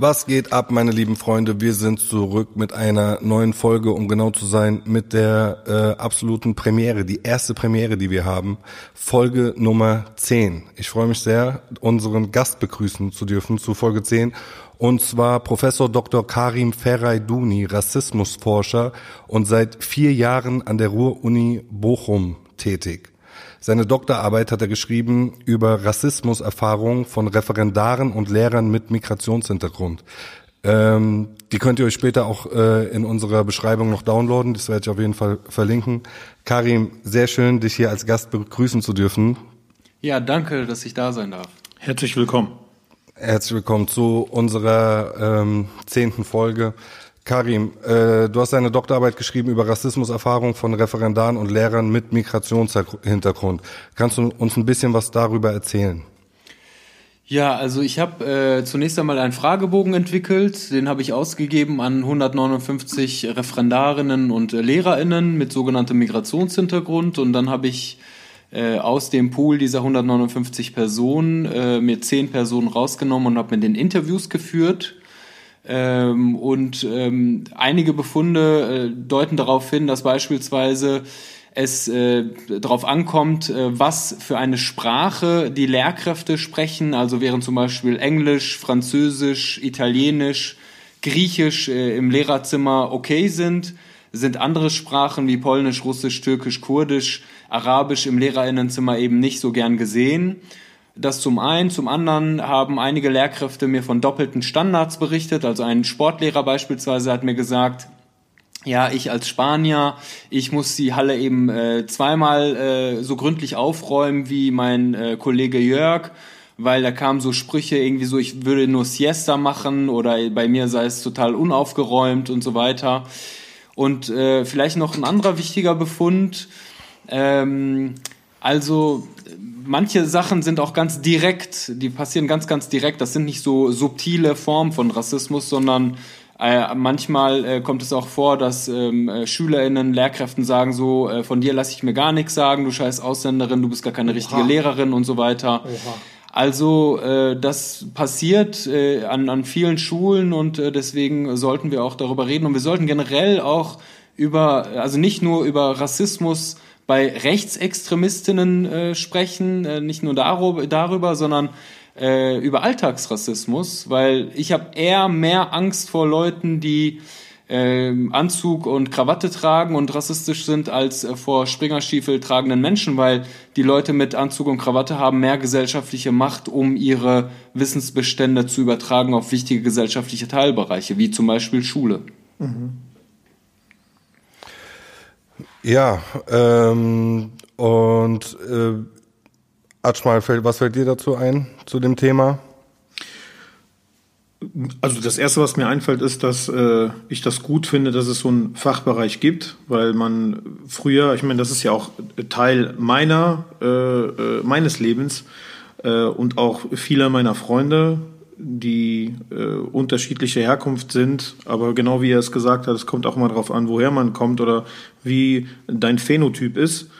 Was geht ab, meine lieben Freunde? Wir sind zurück mit einer neuen Folge, um genau zu sein, mit der äh, absoluten Premiere, die erste Premiere, die wir haben, Folge Nummer 10. Ich freue mich sehr, unseren Gast begrüßen zu dürfen zu Folge 10 und zwar Professor Dr. Karim Ferraiduni, Rassismusforscher und seit vier Jahren an der Ruhr-Uni Bochum tätig. Seine Doktorarbeit hat er geschrieben über Rassismuserfahrungen von Referendaren und Lehrern mit Migrationshintergrund. Ähm, die könnt ihr euch später auch äh, in unserer Beschreibung noch downloaden. Das werde ich auf jeden Fall verlinken. Karim, sehr schön, dich hier als Gast begrüßen zu dürfen. Ja, danke, dass ich da sein darf. Herzlich willkommen. Herzlich willkommen zu unserer ähm, zehnten Folge. Karim, äh, du hast deine Doktorarbeit geschrieben über Rassismuserfahrung von Referendaren und Lehrern mit Migrationshintergrund. Kannst du uns ein bisschen was darüber erzählen? Ja, also ich habe äh, zunächst einmal einen Fragebogen entwickelt, den habe ich ausgegeben an 159 Referendarinnen und äh, Lehrerinnen mit sogenanntem Migrationshintergrund und dann habe ich äh, aus dem Pool dieser 159 Personen äh, mir zehn Personen rausgenommen und habe mit den Interviews geführt ähm, und ähm, einige Befunde äh, deuten darauf hin, dass beispielsweise es äh, darauf ankommt, äh, was für eine Sprache die Lehrkräfte sprechen. Also während zum Beispiel Englisch, Französisch, Italienisch, Griechisch äh, im Lehrerzimmer okay sind, sind andere Sprachen wie Polnisch, Russisch, Türkisch, Kurdisch, Arabisch im Lehrerinnenzimmer eben nicht so gern gesehen. Das zum einen. Zum anderen haben einige Lehrkräfte mir von doppelten Standards berichtet. Also ein Sportlehrer beispielsweise hat mir gesagt, ja, ich als Spanier, ich muss die Halle eben äh, zweimal äh, so gründlich aufräumen wie mein äh, Kollege Jörg, weil da kamen so Sprüche irgendwie so, ich würde nur Siesta machen oder bei mir sei es total unaufgeräumt und so weiter. Und äh, vielleicht noch ein anderer wichtiger Befund. Ähm, also manche Sachen sind auch ganz direkt, die passieren ganz, ganz direkt. Das sind nicht so subtile Formen von Rassismus, sondern äh, manchmal äh, kommt es auch vor, dass ähm, äh, SchülerInnen, Lehrkräften sagen so, äh, von dir lasse ich mir gar nichts sagen, du scheiß Ausländerin, du bist gar keine Oha. richtige Lehrerin und so weiter. Oha. Also äh, das passiert äh, an, an vielen Schulen und äh, deswegen sollten wir auch darüber reden und wir sollten generell auch über, also nicht nur über Rassismus bei Rechtsextremistinnen äh, sprechen, äh, nicht nur darüber, sondern äh, über Alltagsrassismus, weil ich habe eher mehr Angst vor Leuten, die äh, Anzug und Krawatte tragen und rassistisch sind, als äh, vor Springerstiefel tragenden Menschen, weil die Leute mit Anzug und Krawatte haben mehr gesellschaftliche Macht, um ihre Wissensbestände zu übertragen auf wichtige gesellschaftliche Teilbereiche, wie zum Beispiel Schule. Mhm. Ja, ähm, und äh, Atschmal, was fällt dir dazu ein, zu dem Thema? Also das Erste, was mir einfällt, ist, dass äh, ich das gut finde, dass es so einen Fachbereich gibt, weil man früher, ich meine, das ist ja auch Teil meiner, äh, äh meines Lebens äh, und auch vieler meiner Freunde, die äh, unterschiedliche Herkunft sind, aber genau wie er es gesagt hat, es kommt auch mal darauf an, woher man kommt oder wie dein Phänotyp ist.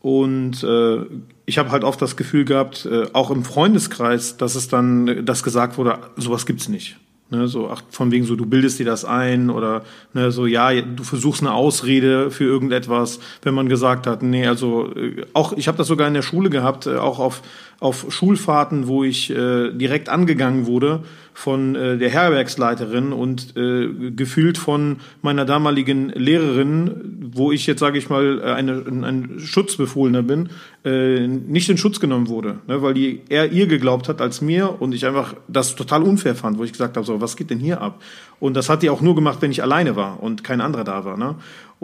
Und äh, ich habe halt oft das Gefühl gehabt, äh, auch im Freundeskreis, dass es dann, das gesagt wurde, sowas gibt's nicht. Ne, so ach, von wegen so, du bildest dir das ein oder ne, so, ja, du versuchst eine Ausrede für irgendetwas, wenn man gesagt hat, nee, also äh, auch, ich habe das sogar in der Schule gehabt, äh, auch auf auf Schulfahrten, wo ich äh, direkt angegangen wurde von äh, der Herbergsleiterin und äh, gefühlt von meiner damaligen Lehrerin, wo ich jetzt sage ich mal äh, eine, ein Schutzbefohlener bin, äh, nicht in Schutz genommen wurde, ne, weil die eher ihr geglaubt hat als mir und ich einfach das total unfair fand, wo ich gesagt habe, so was geht denn hier ab? Und das hat die auch nur gemacht, wenn ich alleine war und kein anderer da war. Ne?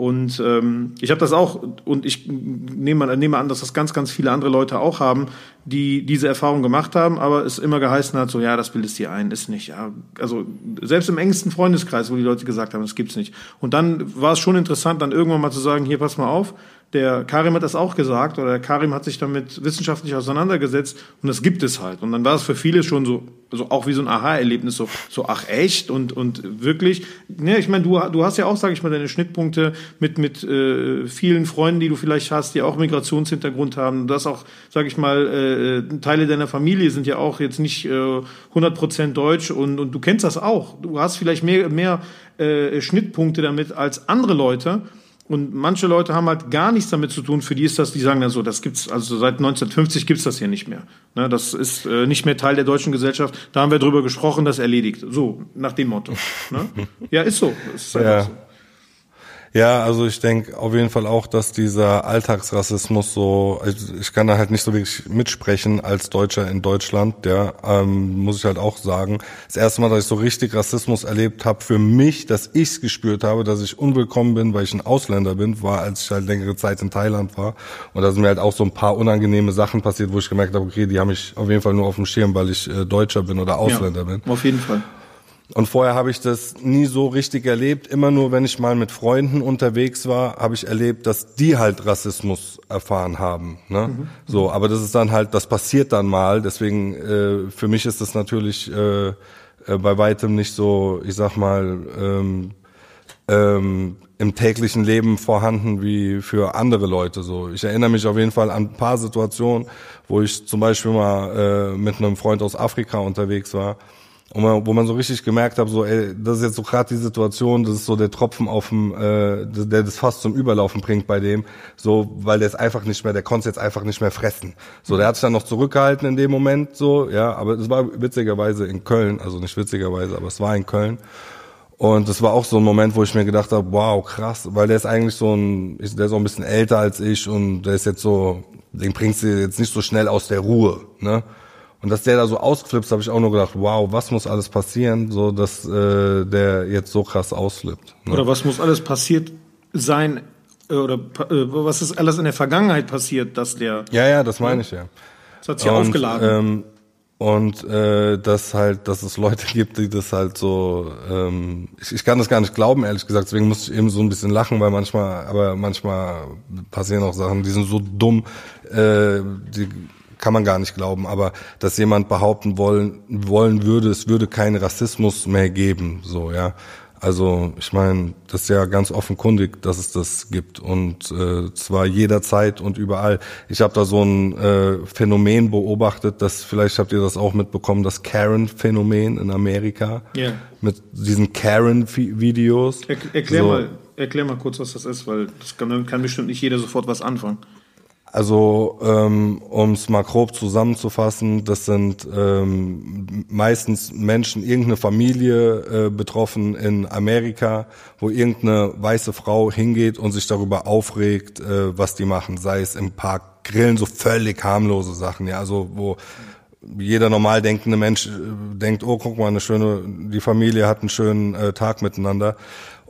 Und ähm, ich habe das auch, und ich nehme, nehme an, dass das ganz, ganz viele andere Leute auch haben, die diese Erfahrung gemacht haben, aber es immer geheißen hat, so ja, das bildest dir ein, ist nicht. Ja. Also selbst im engsten Freundeskreis, wo die Leute gesagt haben, das gibt's nicht. Und dann war es schon interessant, dann irgendwann mal zu sagen, hier, pass mal auf, der Karim hat das auch gesagt, oder der Karim hat sich damit wissenschaftlich auseinandergesetzt und das gibt es halt. Und dann war es für viele schon so, also auch wie so ein Aha-Erlebnis, so, so ach echt und, und wirklich. Ne, ich meine, du, du hast ja auch, sage ich mal, deine Schnittpunkte mit, mit äh, vielen Freunden, die du vielleicht hast, die auch Migrationshintergrund haben. Du hast auch, sage ich mal, äh, Teile deiner Familie sind ja auch jetzt nicht äh, 100% deutsch und, und du kennst das auch. Du hast vielleicht mehr, mehr äh, Schnittpunkte damit als andere Leute. Und manche Leute haben halt gar nichts damit zu tun. Für die ist das, die sagen dann so, das gibt's, also seit 1950 gibt's das hier nicht mehr. Ne, das ist äh, nicht mehr Teil der deutschen Gesellschaft. Da haben wir drüber gesprochen, das erledigt. So, nach dem Motto. Ne? Ja, ist so. Ist ja. so. Ja, also ich denke auf jeden Fall auch, dass dieser Alltagsrassismus so, also ich kann da halt nicht so wirklich mitsprechen als Deutscher in Deutschland, ja, ähm, muss ich halt auch sagen. Das erste Mal, dass ich so richtig Rassismus erlebt habe, für mich, dass ich's gespürt habe, dass ich unwillkommen bin, weil ich ein Ausländer bin, war, als ich halt längere Zeit in Thailand war. Und da sind mir halt auch so ein paar unangenehme Sachen passiert, wo ich gemerkt habe, okay, die haben mich auf jeden Fall nur auf dem Schirm, weil ich äh, Deutscher bin oder Ausländer ja, bin. Auf jeden Fall. Und vorher habe ich das nie so richtig erlebt. Immer nur, wenn ich mal mit Freunden unterwegs war, habe ich erlebt, dass die halt Rassismus erfahren haben. Ne? Mhm. So, aber das ist dann halt, das passiert dann mal. Deswegen äh, für mich ist das natürlich äh, äh, bei weitem nicht so, ich sag mal, ähm, ähm, im täglichen Leben vorhanden wie für andere Leute. So, ich erinnere mich auf jeden Fall an ein paar Situationen, wo ich zum Beispiel mal äh, mit einem Freund aus Afrika unterwegs war man, wo man so richtig gemerkt hat, so, ey, das ist jetzt so gerade die Situation, das ist so der Tropfen auf dem, äh, der das fast zum Überlaufen bringt bei dem, so, weil der ist einfach nicht mehr, der konnte jetzt einfach nicht mehr fressen. So, der hat sich dann noch zurückgehalten in dem Moment, so, ja, aber es war witzigerweise in Köln, also nicht witzigerweise, aber es war in Köln. Und das war auch so ein Moment, wo ich mir gedacht habe, wow, krass, weil der ist eigentlich so ein, der ist auch ein bisschen älter als ich und der ist jetzt so, den bringst du jetzt nicht so schnell aus der Ruhe, ne? Und dass der da so ausflippt, habe ich auch nur gedacht, wow, was muss alles passieren, so dass äh, der jetzt so krass ausflippt. Ne? Oder was muss alles passiert sein, äh, oder äh, was ist alles in der Vergangenheit passiert, dass der. Ja, ja, das meine ich ja. Das hat sich und, aufgeladen. Ähm, und äh, dass halt, dass es Leute gibt, die das halt so, ähm, ich, ich kann das gar nicht glauben, ehrlich gesagt. Deswegen muss ich eben so ein bisschen lachen, weil manchmal, aber manchmal passieren auch Sachen, die sind so dumm, äh, die kann man gar nicht glauben, aber dass jemand behaupten wollen, wollen würde, es würde keinen Rassismus mehr geben, so, ja. Also ich meine, das ist ja ganz offenkundig, dass es das gibt und äh, zwar jederzeit und überall. Ich habe da so ein äh, Phänomen beobachtet, dass vielleicht habt ihr das auch mitbekommen, das Karen-Phänomen in Amerika yeah. mit diesen Karen-Videos. Er, erklär so. mal, erklär mal kurz, was das ist, weil das kann, kann bestimmt nicht jeder sofort was anfangen. Also ähm, um es mal grob zusammenzufassen, das sind ähm, meistens Menschen, irgendeine Familie äh, betroffen in Amerika, wo irgendeine weiße Frau hingeht und sich darüber aufregt, äh, was die machen, sei es im Park grillen, so völlig harmlose Sachen, ja, also wo jeder normal denkende Mensch äh, denkt, oh, guck mal, eine schöne, die Familie hat einen schönen äh, Tag miteinander.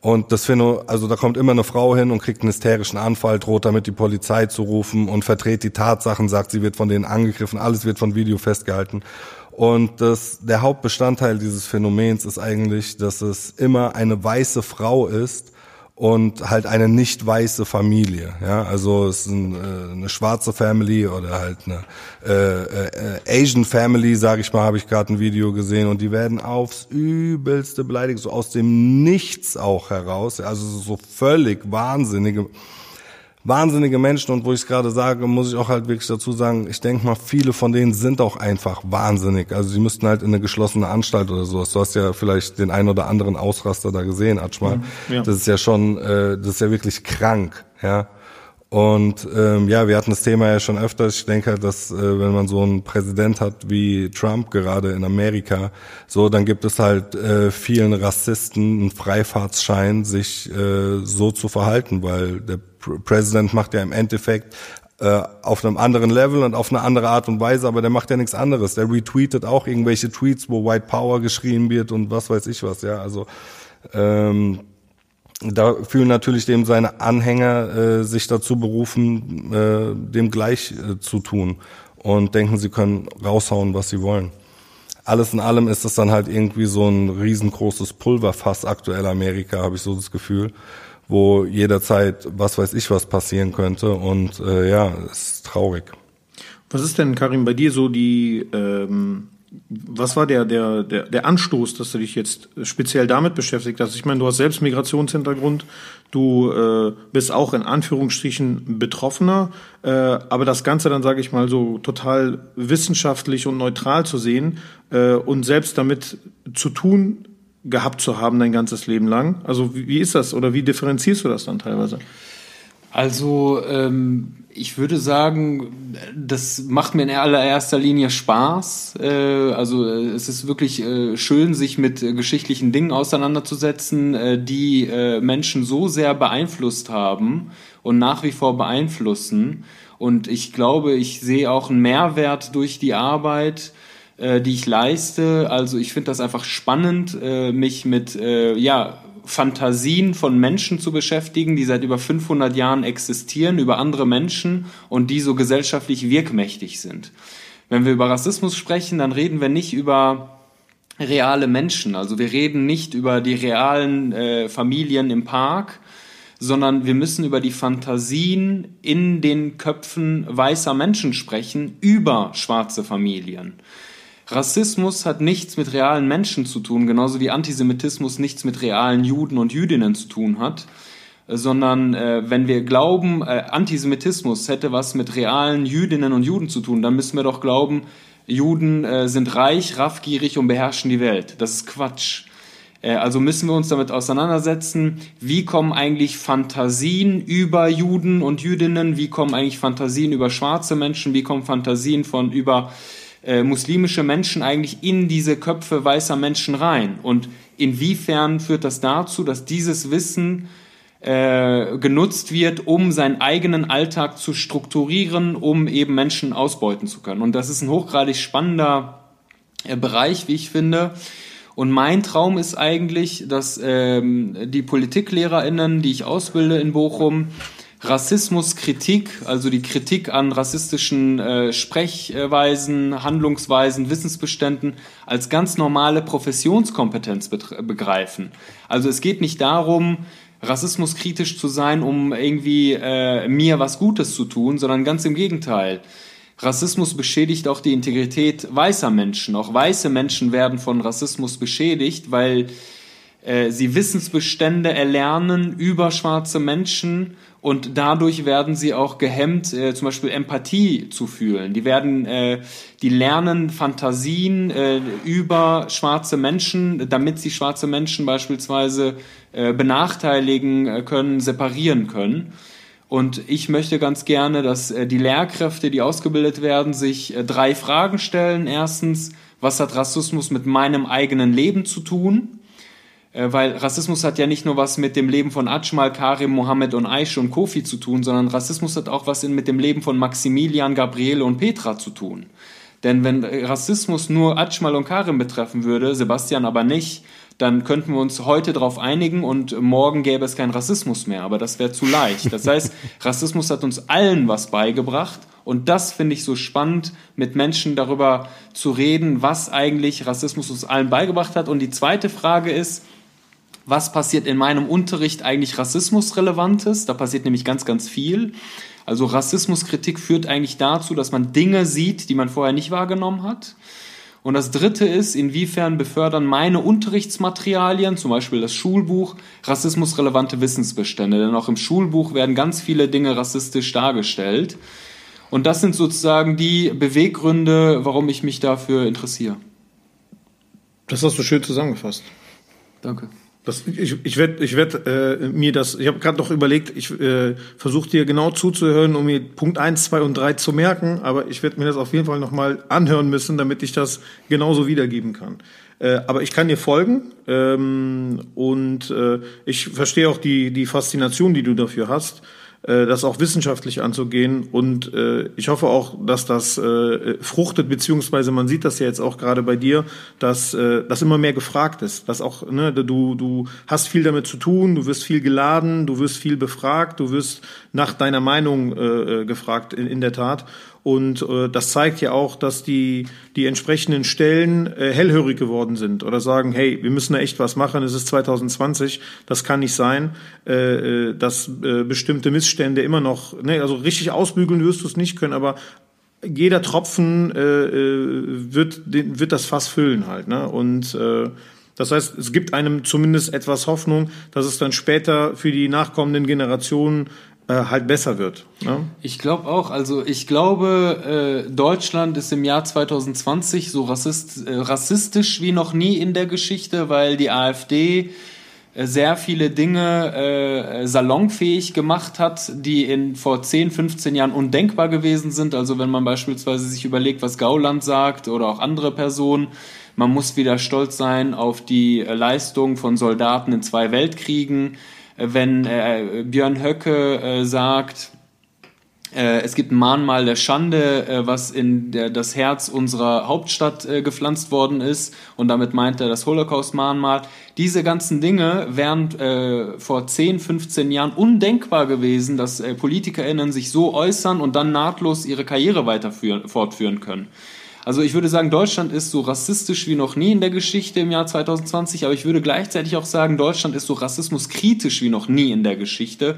Und das finde, also da kommt immer eine Frau hin und kriegt einen hysterischen Anfall, droht damit die Polizei zu rufen und verdreht die Tatsachen, sagt, sie wird von denen angegriffen, alles wird von Video festgehalten. Und das, der Hauptbestandteil dieses Phänomens ist eigentlich, dass es immer eine weiße Frau ist, und halt eine nicht weiße Familie. Ja, also es ist ein, äh, eine schwarze Family oder halt eine äh, äh, Asian Family, sage ich mal, habe ich gerade ein Video gesehen und die werden aufs übelste beleidigt, so aus dem Nichts auch heraus. Also so völlig wahnsinnige wahnsinnige Menschen und wo ich es gerade sage, muss ich auch halt wirklich dazu sagen, ich denke mal, viele von denen sind auch einfach wahnsinnig. Also sie müssten halt in eine geschlossene Anstalt oder sowas. Du hast ja vielleicht den ein oder anderen Ausraster da gesehen, Atschmal. Mhm, ja. Das ist ja schon, äh, das ist ja wirklich krank, ja. Und ähm, ja, wir hatten das Thema ja schon öfter. Ich denke, dass äh, wenn man so einen Präsident hat wie Trump gerade in Amerika, so dann gibt es halt äh, vielen Rassisten einen Freifahrtsschein, sich äh, so zu verhalten, weil der Präsident macht ja im Endeffekt äh, auf einem anderen Level und auf eine andere Art und Weise, aber der macht ja nichts anderes. Der retweetet auch irgendwelche Tweets, wo White Power geschrien wird und was weiß ich was, ja. Also ähm, da fühlen natürlich dem seine Anhänger äh, sich dazu berufen, äh, dem gleich äh, zu tun und denken, sie können raushauen, was sie wollen. Alles in allem ist es dann halt irgendwie so ein riesengroßes Pulverfass aktuell Amerika, habe ich so das Gefühl, wo jederzeit was weiß ich was passieren könnte. Und äh, ja, ist traurig. Was ist denn, Karim, bei dir so die, ähm, was war der, der, der, der Anstoß, dass du dich jetzt speziell damit beschäftigt hast? Ich meine, du hast selbst Migrationshintergrund, du äh, bist auch in Anführungsstrichen Betroffener, äh, aber das Ganze dann, sage ich mal, so total wissenschaftlich und neutral zu sehen äh, und selbst damit zu tun gehabt zu haben dein ganzes Leben lang. Also wie, wie ist das oder wie differenzierst du das dann teilweise? Also ähm, ich würde sagen, das macht mir in allererster Linie Spaß. Äh, also äh, es ist wirklich äh, schön, sich mit geschichtlichen Dingen auseinanderzusetzen, die Menschen so sehr beeinflusst haben und nach wie vor beeinflussen. Und ich glaube, ich sehe auch einen Mehrwert durch die Arbeit, die ich leiste. Also ich finde das einfach spannend, mich mit ja Fantasien von Menschen zu beschäftigen, die seit über 500 Jahren existieren, über andere Menschen und die so gesellschaftlich wirkmächtig sind. Wenn wir über Rassismus sprechen, dann reden wir nicht über reale Menschen. Also wir reden nicht über die realen äh, Familien im Park, sondern wir müssen über die Fantasien in den Köpfen weißer Menschen sprechen, über schwarze Familien. Rassismus hat nichts mit realen Menschen zu tun, genauso wie Antisemitismus nichts mit realen Juden und Jüdinnen zu tun hat, sondern äh, wenn wir glauben, äh, Antisemitismus hätte was mit realen Jüdinnen und Juden zu tun, dann müssen wir doch glauben, Juden äh, sind reich, raffgierig und beherrschen die Welt. Das ist Quatsch. Äh, also müssen wir uns damit auseinandersetzen, wie kommen eigentlich Fantasien über Juden und Jüdinnen, wie kommen eigentlich Fantasien über schwarze Menschen, wie kommen Fantasien von über äh, muslimische Menschen eigentlich in diese Köpfe weißer Menschen rein? Und inwiefern führt das dazu, dass dieses Wissen äh, genutzt wird, um seinen eigenen Alltag zu strukturieren, um eben Menschen ausbeuten zu können? Und das ist ein hochgradig spannender äh, Bereich, wie ich finde. Und mein Traum ist eigentlich, dass ähm, die PolitiklehrerInnen, die ich ausbilde in Bochum, Rassismuskritik, also die Kritik an rassistischen äh, Sprechweisen, Handlungsweisen, Wissensbeständen als ganz normale Professionskompetenz begreifen. Also es geht nicht darum, rassismuskritisch zu sein, um irgendwie äh, mir was Gutes zu tun, sondern ganz im Gegenteil. Rassismus beschädigt auch die Integrität weißer Menschen. Auch weiße Menschen werden von Rassismus beschädigt, weil sie Wissensbestände erlernen über schwarze Menschen und dadurch werden sie auch gehemmt, äh, zum Beispiel Empathie zu fühlen. Die werden, äh, die lernen Fantasien äh, über schwarze Menschen, damit sie schwarze Menschen beispielsweise äh, benachteiligen äh, können, separieren können. Und ich möchte ganz gerne, dass äh, die Lehrkräfte, die ausgebildet werden, sich äh, drei Fragen stellen. Erstens, was hat Rassismus mit meinem eigenen Leben zu tun? Äh, weil Rassismus hat ja nicht nur was mit dem Leben von Ajmal, Karim, Mohammed und Aisha und Kofi zu tun, sondern Rassismus hat auch was mit dem Leben von Maximilian, Gabriele und Petra zu tun. Denn wenn Rassismus nur Ajmal und Karim betreffen würde, Sebastian aber nicht, dann könnten wir uns heute darauf einigen und morgen gäbe es keinen Rassismus mehr. Aber das wäre zu leicht. Das heißt, Rassismus hat uns allen was beigebracht. Und das finde ich so spannend, mit Menschen darüber zu reden, was eigentlich Rassismus uns allen beigebracht hat. Und die zweite Frage ist, was passiert in meinem Unterricht eigentlich rassismusrelevantes. Da passiert nämlich ganz, ganz viel. Also Rassismuskritik führt eigentlich dazu, dass man Dinge sieht, die man vorher nicht wahrgenommen hat. Und das Dritte ist, inwiefern befördern meine Unterrichtsmaterialien, zum Beispiel das Schulbuch, rassismusrelevante Wissensbestände. Denn auch im Schulbuch werden ganz viele Dinge rassistisch dargestellt. Und das sind sozusagen die Beweggründe, warum ich mich dafür interessiere. Das hast du schön zusammengefasst. Danke. Das, ich ich werde ich werd, äh, mir das, ich habe gerade noch überlegt, ich äh, versuche dir genau zuzuhören, um mir Punkt eins, zwei und drei zu merken, aber ich werde mir das auf jeden Fall nochmal anhören müssen, damit ich das genauso wiedergeben kann. Äh, aber ich kann dir folgen ähm, und äh, ich verstehe auch die, die Faszination, die du dafür hast. Äh, das auch wissenschaftlich anzugehen. Und äh, ich hoffe auch, dass das äh, fruchtet, beziehungsweise man sieht das ja jetzt auch gerade bei dir, dass das immer mehr gefragt ist. Dass auch, ne, du, du hast viel damit zu tun, du wirst viel geladen, du wirst viel befragt, du wirst nach deiner Meinung gefragt, in, in der Tat. Und äh, das zeigt ja auch, dass die, die entsprechenden Stellen äh, hellhörig geworden sind oder sagen, hey, wir müssen da echt was machen, es ist 2020, das kann nicht sein, äh, äh, dass äh, bestimmte Missstände immer noch, ne, also richtig ausbügeln wirst du es nicht können, aber jeder Tropfen äh, äh wird, den, wird das Fass füllen halt. Ne? Und äh, das heißt, es gibt einem zumindest etwas Hoffnung, dass es dann später für die nachkommenden Generationen halt besser wird. Ne? Ich glaube auch. Also ich glaube, äh, Deutschland ist im Jahr 2020 so rassist, äh, rassistisch wie noch nie in der Geschichte, weil die AfD äh, sehr viele Dinge äh, salonfähig gemacht hat, die in vor 10, 15 Jahren undenkbar gewesen sind. Also wenn man beispielsweise sich überlegt, was Gauland sagt oder auch andere Personen, man muss wieder stolz sein auf die äh, Leistung von Soldaten in zwei Weltkriegen wenn äh, Björn Höcke äh, sagt, äh, es gibt ein Mahnmal der Schande, äh, was in der, das Herz unserer Hauptstadt äh, gepflanzt worden ist. Und damit meint er das Holocaust-Mahnmal. Diese ganzen Dinge wären äh, vor 10, 15 Jahren undenkbar gewesen, dass äh, PolitikerInnen sich so äußern und dann nahtlos ihre Karriere weiter fortführen können. Also ich würde sagen, Deutschland ist so rassistisch wie noch nie in der Geschichte im Jahr 2020, aber ich würde gleichzeitig auch sagen, Deutschland ist so rassismuskritisch wie noch nie in der Geschichte,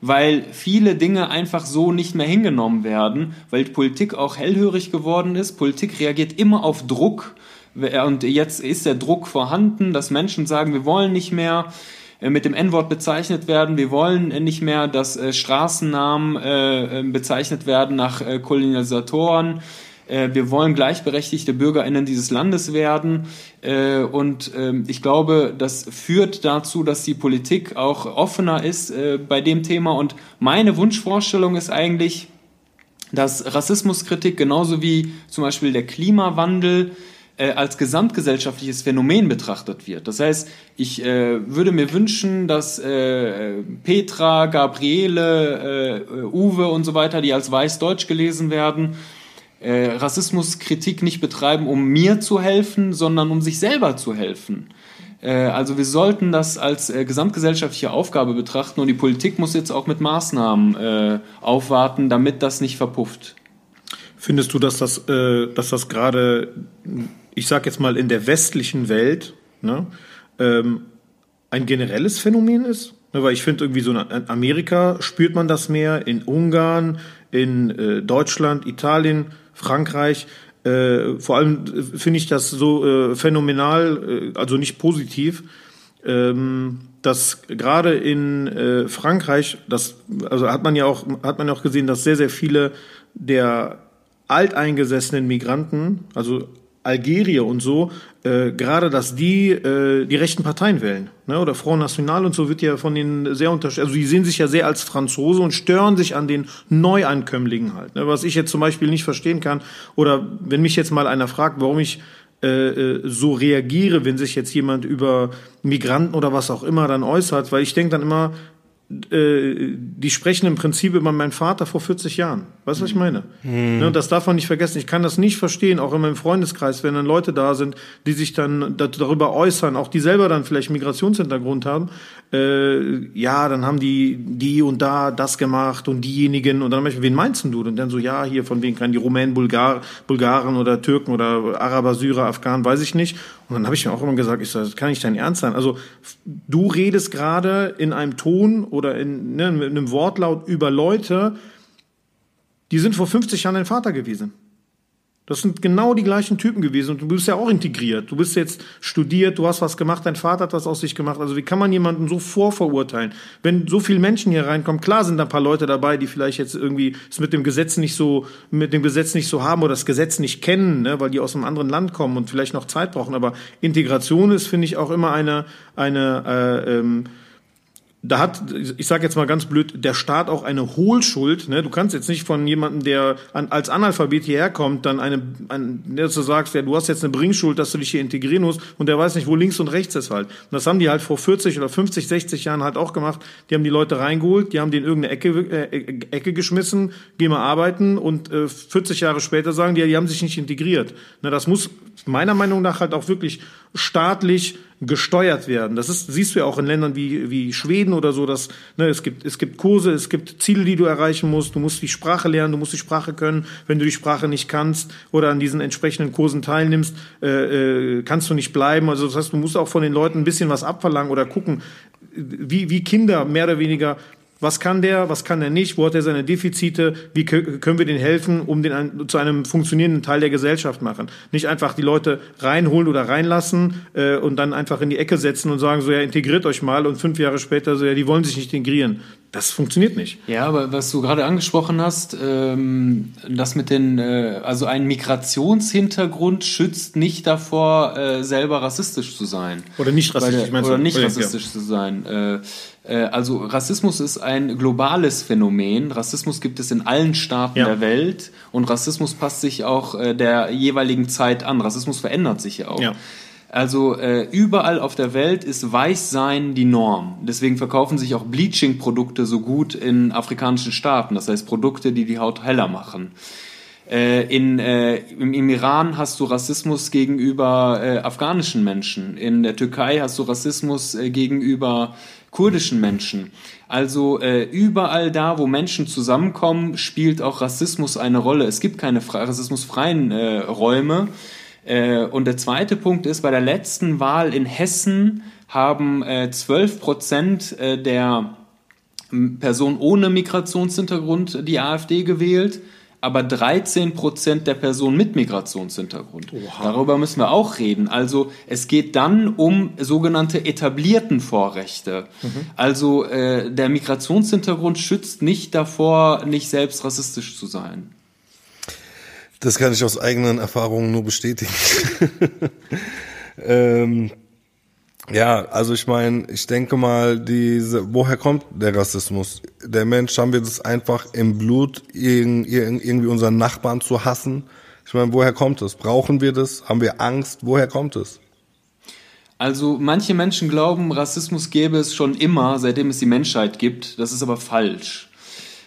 weil viele Dinge einfach so nicht mehr hingenommen werden, weil Politik auch hellhörig geworden ist. Politik reagiert immer auf Druck und jetzt ist der Druck vorhanden, dass Menschen sagen, wir wollen nicht mehr äh, mit dem N-Wort bezeichnet werden. Wir wollen nicht mehr, dass äh, Straßennamen äh, bezeichnet werden nach Kolonisatoren. Äh, wir wollen gleichberechtigte BürgerInnen dieses Landes werden. Äh, und ähm, ich glaube, das führt dazu, dass die Politik auch offener ist äh, bei dem Thema. Und meine Wunschvorstellung ist eigentlich, dass Rassismuskritik genauso wie zum Beispiel der Klimawandel als gesamtgesellschaftliches Phänomen betrachtet wird. Das heißt, ich äh, würde mir wünschen, dass äh, Petra, Gabriele, äh, Uwe und so weiter, die als weiß-deutsch gelesen werden, äh, Rassismuskritik nicht betreiben, um mir zu helfen, sondern um sich selber zu helfen. Äh, also wir sollten das als äh, gesamtgesellschaftliche Aufgabe betrachten und die Politik muss jetzt auch mit Maßnahmen äh, aufwarten, damit das nicht verpufft. Findest du, dass das, äh, dass das gerade, ich sage jetzt mal in der westlichen Welt, ne, ähm, ein generelles Phänomen ist? Ne, weil ich finde irgendwie so in Amerika spürt man das mehr, in Ungarn, in äh, Deutschland, Italien Frankreich. Äh, vor allem äh, finde ich das so äh, phänomenal, äh, also nicht positiv, ähm, dass gerade in äh, Frankreich, das also hat man ja auch hat man auch gesehen, dass sehr sehr viele der alteingesessenen Migranten, also Algerier und so, äh, gerade, dass die äh, die rechten Parteien wählen. Ne? Oder Front National und so wird ja von denen sehr unterschiedlich. Also die sehen sich ja sehr als Franzose und stören sich an den Neuankömmlingen halt. Ne? Was ich jetzt zum Beispiel nicht verstehen kann, oder wenn mich jetzt mal einer fragt, warum ich äh, äh so reagiere, wenn sich jetzt jemand über Migranten oder was auch immer dann äußert, weil ich denke dann immer, die sprechen im Prinzip über meinen Vater vor 40 Jahren. Weißt du, was ich meine? Mhm. Ne, das darf man nicht vergessen. Ich kann das nicht verstehen, auch in meinem Freundeskreis, wenn dann Leute da sind, die sich dann darüber äußern, auch die selber dann vielleicht Migrationshintergrund haben. Äh, ja, dann haben die die und da das gemacht und diejenigen und dann ich, wen meinst du? Und dann so, ja, hier von wem kann die Rumänen, Bulgar, Bulgaren oder Türken oder Araber, Syrer, Afghanen, weiß ich nicht. Und dann habe ich mir auch immer gesagt, ich so, das kann nicht dein Ernst sein. Also du redest gerade in einem Ton oder in, ne, in einem Wortlaut über Leute, die sind vor 50 Jahren dein Vater gewesen. Das sind genau die gleichen Typen gewesen und du bist ja auch integriert. Du bist jetzt studiert, du hast was gemacht, dein Vater hat was aus sich gemacht. Also wie kann man jemanden so vorverurteilen? Wenn so viele Menschen hier reinkommen, klar sind da ein paar Leute dabei, die vielleicht jetzt irgendwie es mit dem Gesetz nicht so, mit dem Gesetz nicht so haben oder das Gesetz nicht kennen, ne, weil die aus einem anderen Land kommen und vielleicht noch Zeit brauchen. Aber Integration ist, finde ich, auch immer eine, eine äh, ähm, da hat, ich sage jetzt mal ganz blöd, der Staat auch eine Hohlschuld. Ne? Du kannst jetzt nicht von jemandem, der an, als Analphabet hierher kommt, dann eine, ein, dass du sagst, ja, du hast jetzt eine Bringschuld, dass du dich hier integrieren musst und der weiß nicht, wo links und rechts ist halt. Und das haben die halt vor 40 oder 50, 60 Jahren halt auch gemacht. Die haben die Leute reingeholt, die haben die in irgendeine Ecke, äh, Ecke geschmissen, geh mal arbeiten und äh, 40 Jahre später sagen die, die haben sich nicht integriert. Na, das muss meiner Meinung nach halt auch wirklich staatlich gesteuert werden. Das ist, siehst du ja auch in Ländern wie, wie Schweden oder so, dass ne, es, gibt, es gibt Kurse, es gibt Ziele, die du erreichen musst, du musst die Sprache lernen, du musst die Sprache können. Wenn du die Sprache nicht kannst oder an diesen entsprechenden Kursen teilnimmst, äh, äh, kannst du nicht bleiben. Also das heißt, du musst auch von den Leuten ein bisschen was abverlangen oder gucken, wie, wie Kinder mehr oder weniger was kann der, was kann er nicht, wo hat er seine Defizite, wie können wir den helfen, um den zu einem funktionierenden Teil der Gesellschaft machen. Nicht einfach die Leute reinholen oder reinlassen äh, und dann einfach in die Ecke setzen und sagen, so ja, integriert euch mal und fünf Jahre später so, ja, die wollen sich nicht integrieren. Das funktioniert nicht. Ja, aber was du gerade angesprochen hast, ähm, das mit den, äh, also ein Migrationshintergrund schützt nicht davor, äh, selber rassistisch zu sein. Oder nicht rassistisch, der, Oder nicht rassistisch ja. zu sein. Äh, also Rassismus ist ein globales Phänomen. Rassismus gibt es in allen Staaten ja. der Welt und Rassismus passt sich auch äh, der jeweiligen Zeit an. Rassismus verändert sich ja auch. Ja. Also äh, überall auf der Welt ist Weißsein die Norm. Deswegen verkaufen sich auch Bleaching-Produkte so gut in afrikanischen Staaten. Das heißt Produkte, die die Haut heller machen. Äh, in, äh, im, im, Iran hast du Rassismus gegenüber äh, afghanischen Menschen. In der Türkei hast du Rassismus äh, gegenüber kurdischen Menschen. Also äh, überall da, wo Menschen zusammenkommen, spielt auch Rassismus eine Rolle. Es gibt keine rassismusfreien äh, Räume. Äh, und der zweite Punkt ist, bei der letzten Wahl in Hessen haben äh, 12 Prozent äh, der Personen ohne Migrationshintergrund die AfD gewählt aber 13 Prozent der Personen mit Migrationshintergrund. Oha. Darüber müssen wir auch reden. Also es geht dann um sogenannte etablierten Vorrechte. Mhm. Also äh, der Migrationshintergrund schützt nicht davor, nicht selbst rassistisch zu sein. Das kann ich aus eigenen Erfahrungen nur bestätigen. ähm, ja, also ich meine, ich denke mal, diese, woher kommt der Rassismus? Der Mensch, haben wir das einfach im Blut, irgendwie unseren Nachbarn zu hassen? Ich meine, woher kommt es? Brauchen wir das? Haben wir Angst? Woher kommt es? Also manche Menschen glauben, Rassismus gäbe es schon immer, seitdem es die Menschheit gibt. Das ist aber falsch.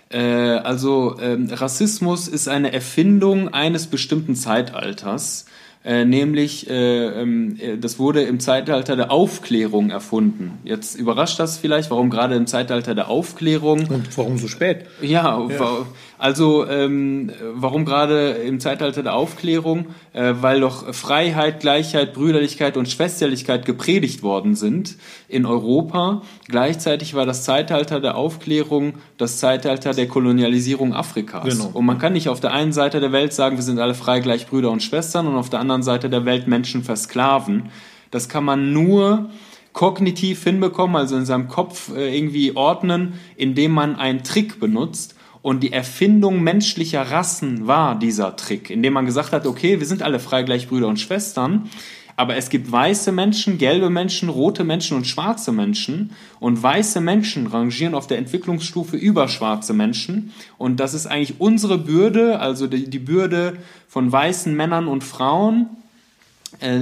Äh, also ähm, Rassismus ist eine Erfindung eines bestimmten Zeitalters äh, nämlich äh, ähm, äh, das wurde im Zeitalter der Aufklärung erfunden. Jetzt überrascht das vielleicht, warum gerade im Zeitalter der Aufklärung. Und warum so spät? Ja, ja. Also ähm, warum gerade im Zeitalter der Aufklärung? Äh, weil doch Freiheit, Gleichheit, Brüderlichkeit und Schwesterlichkeit gepredigt worden sind in Europa. Gleichzeitig war das Zeitalter der Aufklärung das Zeitalter der Kolonialisierung Afrikas. Genau. Und man kann nicht auf der einen Seite der Welt sagen, wir sind alle frei, gleich Brüder und Schwestern und auf der anderen Seite der Welt Menschen versklaven. Das kann man nur kognitiv hinbekommen, also in seinem Kopf äh, irgendwie ordnen, indem man einen Trick benutzt. Und die Erfindung menschlicher Rassen war dieser Trick, indem man gesagt hat, okay, wir sind alle frei gleich Brüder und Schwestern, aber es gibt weiße Menschen, gelbe Menschen, rote Menschen und schwarze Menschen. Und weiße Menschen rangieren auf der Entwicklungsstufe über schwarze Menschen. Und das ist eigentlich unsere Bürde, also die, die Bürde von weißen Männern und Frauen,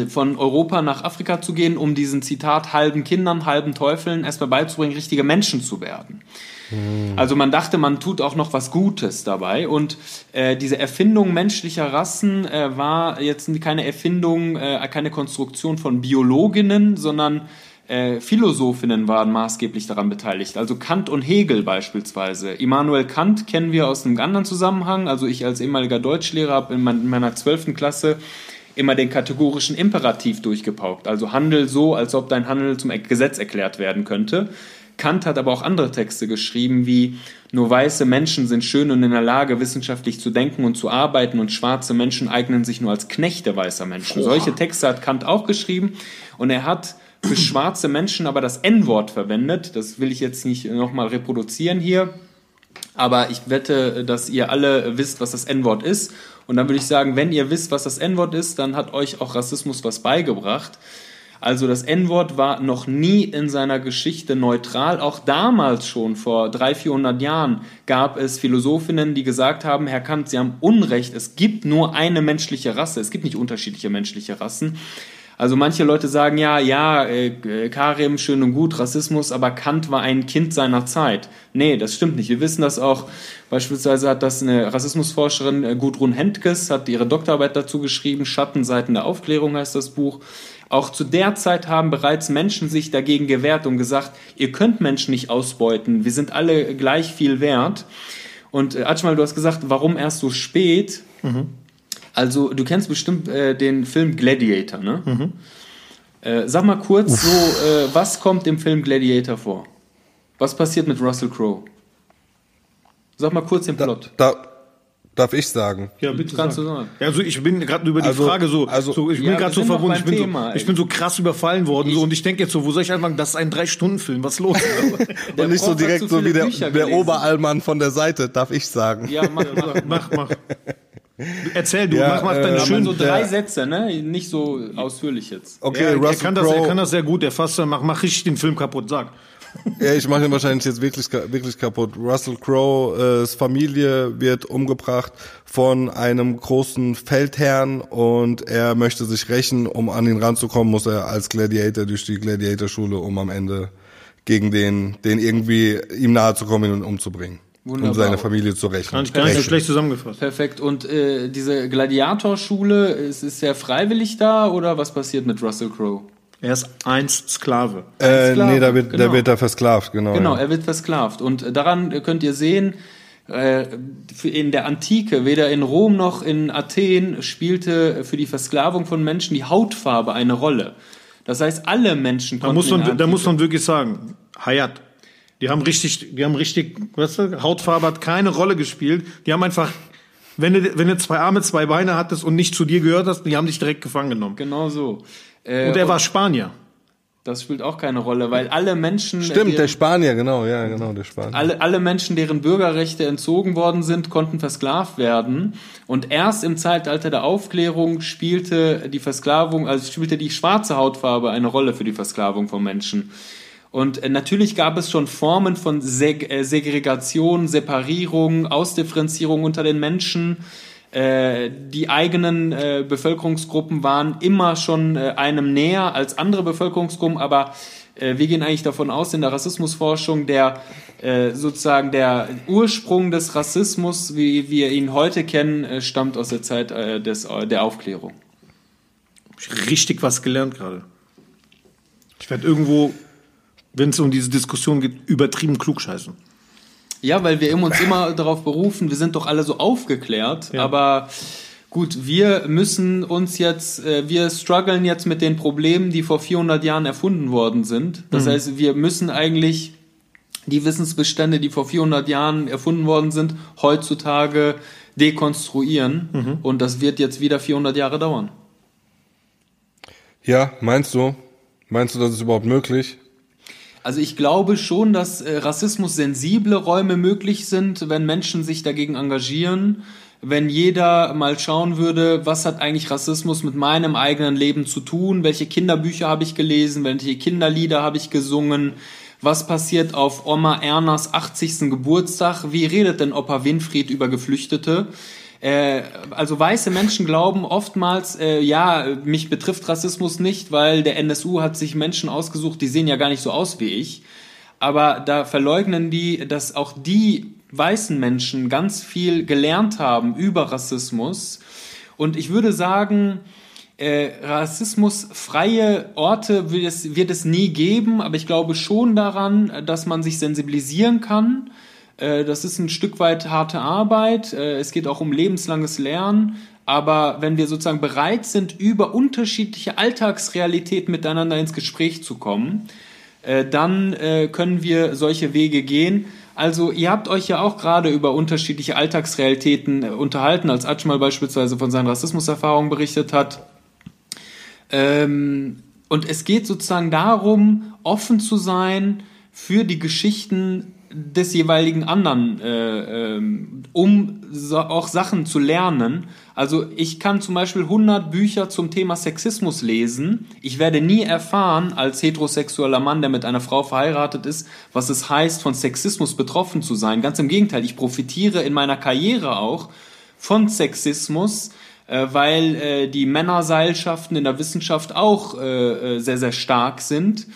von Europa nach Afrika zu gehen, um diesen Zitat halben Kindern, halben Teufeln erstmal beizubringen, richtige Menschen zu werden. Hm. Also man dachte, man tut auch noch was Gutes dabei. Und äh, diese Erfindung menschlicher Rassen äh, war jetzt keine Erfindung, äh, keine Konstruktion von Biologinnen, sondern äh, Philosophinnen waren maßgeblich daran beteiligt. Also Kant und Hegel beispielsweise. Immanuel Kant kennen wir aus einem anderen Zusammenhang. Also ich als ehemaliger Deutschlehrer habe in meiner zwölften Klasse immer den kategorischen Imperativ durchgepaukt. Also handel so, als ob dein Handel zum Gesetz erklärt werden könnte. Kant hat aber auch andere Texte geschrieben, wie nur weiße Menschen sind schön und in der Lage, wissenschaftlich zu denken und zu arbeiten und schwarze Menschen eignen sich nur als Knechte weißer Menschen. Oha. Solche Texte hat Kant auch geschrieben und er hat für schwarze Menschen aber das N-Wort verwendet. Das will ich jetzt nicht nochmal reproduzieren hier. Aber ich wette, dass ihr alle wisst, was das N-Wort ist. Und dann würde ich sagen, wenn ihr wisst, was das N-Wort ist, dann hat euch auch Rassismus was beigebracht. Also das N-Wort war noch nie in seiner Geschichte neutral. Auch damals schon, vor 300, 400 Jahren, gab es Philosophinnen, die gesagt haben, Herr Kant, Sie haben Unrecht, es gibt nur eine menschliche Rasse, es gibt nicht unterschiedliche menschliche Rassen. Also manche Leute sagen ja, ja, äh, Karim, schön und gut, Rassismus, aber Kant war ein Kind seiner Zeit. Nee, das stimmt nicht. Wir wissen das auch. Beispielsweise hat das eine Rassismusforscherin, äh, Gudrun Hentges, hat ihre Doktorarbeit dazu geschrieben, Schattenseiten der Aufklärung heißt das Buch. Auch zu der Zeit haben bereits Menschen sich dagegen gewehrt und gesagt, ihr könnt Menschen nicht ausbeuten, wir sind alle gleich viel wert. Und äh, Atschmal, du hast gesagt, warum erst so spät? Mhm. Also, du kennst bestimmt äh, den Film Gladiator, ne? Mhm. Äh, sag mal kurz Uff. so, äh, was kommt im Film Gladiator vor? Was passiert mit Russell Crowe? Sag mal kurz den Plot. Da, da, darf ich sagen? Ja, bitte. Kannst sag. du sagen. Ja, also ich bin gerade über die also, Frage so, also, so ich bin ja, gerade so verwundert. Ich bin, Thema, so, ich bin so krass überfallen worden ich, so, und ich denke jetzt so, wo soll ich anfangen? Das ist ein Drei-Stunden-Film, was ist los? und nicht so direkt so wie der, der Oberallmann von der Seite, darf ich sagen. Ja, mach, mach, mach. mach. Erzähl du, ja, mach, mach deine äh, schönen so drei Sätze, ne? Nicht so ausführlich jetzt. Okay, ja, Russell er kann, das, er kann das sehr gut. Er fasst, mach, mach richtig den Film kaputt. Sag. Ja, ich mache ihn wahrscheinlich jetzt wirklich, wirklich kaputt. Russell Crowe's Familie wird umgebracht von einem großen Feldherrn und er möchte sich rächen. Um an ihn ranzukommen, muss er als Gladiator durch die Gladiator-Schule, um am Ende gegen den, den irgendwie ihm nahe zu kommen und umzubringen. Wunderbar. um seine Familie zu rächen. Kann ich gar nicht so schlecht zusammengefasst. Perfekt. Und äh, diese Gladiatorschule, ist, ist er freiwillig da oder was passiert mit Russell Crowe? Er ist einst Sklave. Äh, Sklave. Nee, da wird, genau. da wird er versklavt, genau. Genau, ja. er wird versklavt. Und daran könnt ihr sehen, äh, in der Antike, weder in Rom noch in Athen, spielte für die Versklavung von Menschen die Hautfarbe eine Rolle. Das heißt, alle Menschen konnten. Da muss man, da muss man wirklich sagen, Hayat, die haben richtig, die haben richtig, weißt du, Hautfarbe hat keine Rolle gespielt. Die haben einfach, wenn du, wenn du zwei Arme, zwei Beine hattest und nicht zu dir gehört hast, die haben dich direkt gefangen genommen. Genau so. Äh, und er war Spanier. Das spielt auch keine Rolle, weil alle Menschen. Stimmt, deren, der Spanier, genau, ja, genau, der Spanier. Alle, alle Menschen, deren Bürgerrechte entzogen worden sind, konnten versklavt werden. Und erst im Zeitalter der Aufklärung spielte die Versklavung, also spielte die schwarze Hautfarbe eine Rolle für die Versklavung von Menschen. Und äh, natürlich gab es schon Formen von Seg äh, Segregation, Separierung, Ausdifferenzierung unter den Menschen. Äh, die eigenen äh, Bevölkerungsgruppen waren immer schon äh, einem näher als andere Bevölkerungsgruppen, aber wir gehen eigentlich davon aus in der Rassismusforschung, der sozusagen der Ursprung des Rassismus, wie wir ihn heute kennen, stammt aus der Zeit des, der Aufklärung. Richtig was gelernt gerade. Ich werde irgendwo wenn es um diese Diskussion geht, übertrieben klugscheißen. Ja, weil wir uns immer darauf berufen, wir sind doch alle so aufgeklärt, ja. aber gut, wir müssen uns jetzt, äh, wir strugglen jetzt mit den Problemen, die vor 400 Jahren erfunden worden sind. Das mhm. heißt, wir müssen eigentlich die Wissensbestände, die vor 400 Jahren erfunden worden sind, heutzutage dekonstruieren mhm. und das wird jetzt wieder 400 Jahre dauern. Ja, meinst du? Meinst du, das ist überhaupt möglich? Also ich glaube schon, dass äh, Rassismus sensible Räume möglich sind, wenn Menschen sich dagegen engagieren, wenn jeder mal schauen würde, was hat eigentlich Rassismus mit meinem eigenen Leben zu tun, welche Kinderbücher habe ich gelesen, welche Kinderlieder habe ich gesungen, was passiert auf Oma Ernas 80. Geburtstag, wie redet denn Opa Winfried über Geflüchtete? Äh, also weiße Menschen glauben oftmals, äh, ja, mich betrifft Rassismus nicht, weil der NSU hat sich Menschen ausgesucht, die sehen ja gar nicht so aus wie ich. Aber da verleugnen die, dass auch die weißen Menschen ganz viel gelernt haben über Rassismus. Und ich würde sagen, äh, rassismusfreie Orte wird es, wird es nie geben, aber ich glaube schon daran, dass man sich sensibilisieren kann das ist ein Stück weit harte Arbeit. Äh, es geht auch um lebenslanges Lernen. Aber wenn wir sozusagen bereit sind, über unterschiedliche Alltagsrealitäten miteinander ins Gespräch zu kommen, äh, dann können wir solche Wege gehen. Also ihr habt euch ja auch gerade über unterschiedliche Alltagsrealitäten unterhalten, als Atschmal beispielsweise von seinen Rassismuserfahrungen berichtet hat. Ähm, und es geht sozusagen darum, offen zu sein für die Geschichten des jeweiligen anderen, äh, ähm, um so auch Sachen zu lernen. Also ich kann zum Beispiel 100 Bücher zum Thema Sexismus lesen. Ich werde nie erfahren, als heterosexueller Mann, der mit einer Frau verheiratet ist, was es heißt, von Sexismus betroffen zu sein. Ganz im Gegenteil, ich profitiere in meiner Karriere auch von Sexismus, äh, weil äh, die Männerseilschaften in der Wissenschaft auch äh, äh, sehr, sehr stark sind.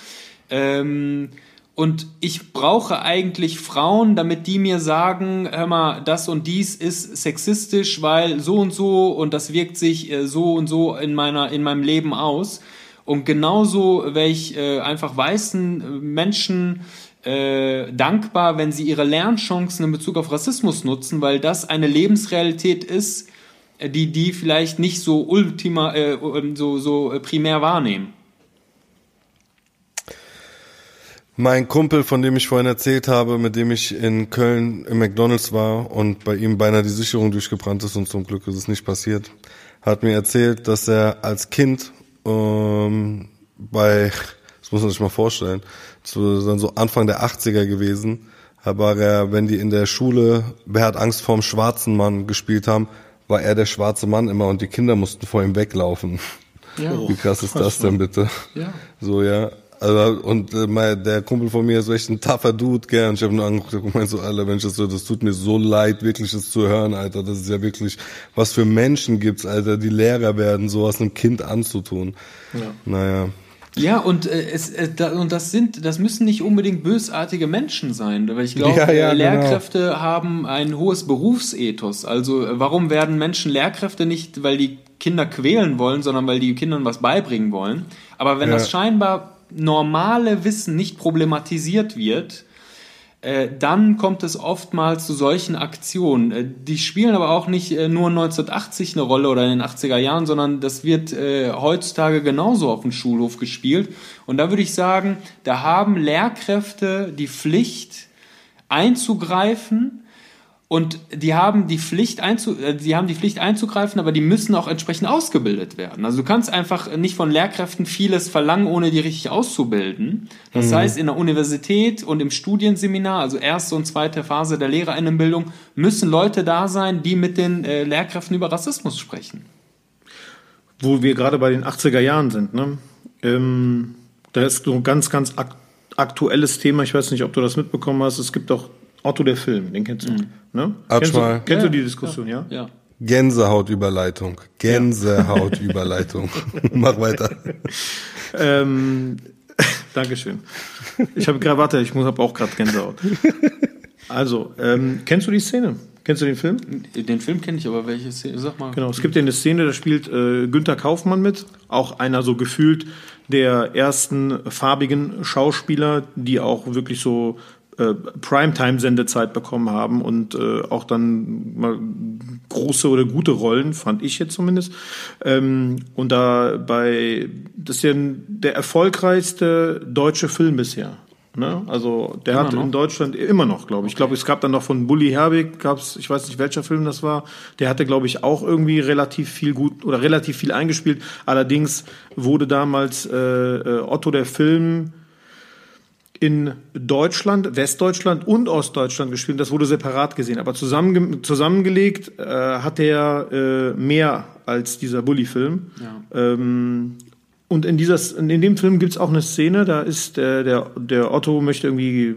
Ähm, und ich brauche eigentlich Frauen, damit die mir sagen, hör mal, das und dies ist sexistisch, weil so und so und das wirkt sich äh, so und so in meiner in meinem Leben aus. Und genauso wäre ich äh, einfach weißen äh, Menschen äh, dankbar, wenn sie ihre Lernchancen in Bezug auf Rassismus nutzen, weil das eine Lebensrealität ist, die die vielleicht nicht so ultima, äh, so so primär wahrnehmen. Mein Kumpel, von dem ich vorhin erzählt habe, mit dem ich in Köln im McDonalds war und bei ihm beinahe die Sicherung durchgebrannt ist und zum Glück ist es nicht passiert, hat mir erzählt, dass er als Kind ähm, bei, das muss man sich mal vorstellen, zu, dann so Anfang der 80er gewesen, war er, wenn die in der Schule Wer hat Angst vorm schwarzen Mann gespielt haben, war er der schwarze Mann immer und die Kinder mussten vor ihm weglaufen. Ja. Wie krass ist das denn bitte? Ja. So, ja. Also, und äh, mein, der Kumpel von mir ist echt ein tougher Dude, gell? Und ich habe nur angeguckt und gemeint so, Alter, wenn ich das das tut mir so leid, wirklich das zu hören, Alter. Das ist ja wirklich, was für Menschen gibt's, Alter, die Lehrer werden, sowas einem Kind anzutun. Ja. Naja. Ja, und äh, es äh, da, und das sind, das müssen nicht unbedingt bösartige Menschen sein, weil ich glaube, ja, ja, äh, Lehrkräfte genau. haben ein hohes Berufsethos. Also äh, warum werden Menschen Lehrkräfte nicht, weil die Kinder quälen wollen, sondern weil die Kindern was beibringen wollen? Aber wenn ja. das scheinbar normale Wissen nicht problematisiert wird, äh, dann kommt es oftmals zu solchen Aktionen. Äh, die spielen aber auch nicht äh, nur 1980 eine Rolle oder in den 80er Jahren, sondern das wird heutzutage genauso auf dem Schulhof gespielt. Und da würde ich sagen, da haben Lehrkräfte die Pflicht einzugreifen und die haben die Pflicht einzu, äh, die haben die Pflicht einzugreifen, aber die müssen auch entsprechend ausgebildet werden. Also du kannst einfach nicht von Lehrkräften vieles verlangen, ohne die richtig auszubilden. Das mhm. heißt, in der Universität und im Studienseminar, also erste und zweite Phase der Lehrerinnenbildung, müssen Leute da sein, die mit den äh, Lehrkräften über Rassismus sprechen. Wo wir gerade bei den 80er Jahren sind, ne? Ähm, da ist so ein ganz, ganz aktuelles Thema. Ich weiß nicht, ob du das mitbekommen hast. Es gibt auch Otto der Film, den kennst du. Mhm. Ne? Kennst, du, kennst du die Diskussion, ja? Ja. Gänsehautüberleitung. Gänsehautüberleitung. Mach weiter. ähm, Dankeschön. Ich habe gerade, warte, ich muss habe auch gerade Gänsehaut. Also, ähm, kennst du die Szene? Kennst du den Film? Den Film kenne ich, aber welche Szene? Sag mal. Genau, es gibt ja eine Szene, da spielt äh, Günther Kaufmann mit, auch einer so gefühlt der ersten farbigen Schauspieler, die auch wirklich so äh, Primetime-Sendezeit bekommen haben und äh, auch dann mal große oder gute Rollen, fand ich jetzt zumindest. Ähm, und da bei, das ist ja der erfolgreichste deutsche Film bisher. Ne? Also der immer hat noch? in Deutschland immer noch, glaube ich. Ich glaube, es gab dann noch von Bully Herbig, gab's, ich weiß nicht, welcher Film das war. Der hatte, glaube ich, auch irgendwie relativ viel gut oder relativ viel eingespielt. Allerdings wurde damals äh, äh Otto der Film in Deutschland, Westdeutschland und Ostdeutschland gespielt. Das wurde separat gesehen. Aber zusammenge zusammengelegt äh, hat er äh, mehr als dieser Bully-Film. Ja. Ähm, und in, dieser, in dem Film gibt es auch eine Szene, da ist der, der, der Otto möchte irgendwie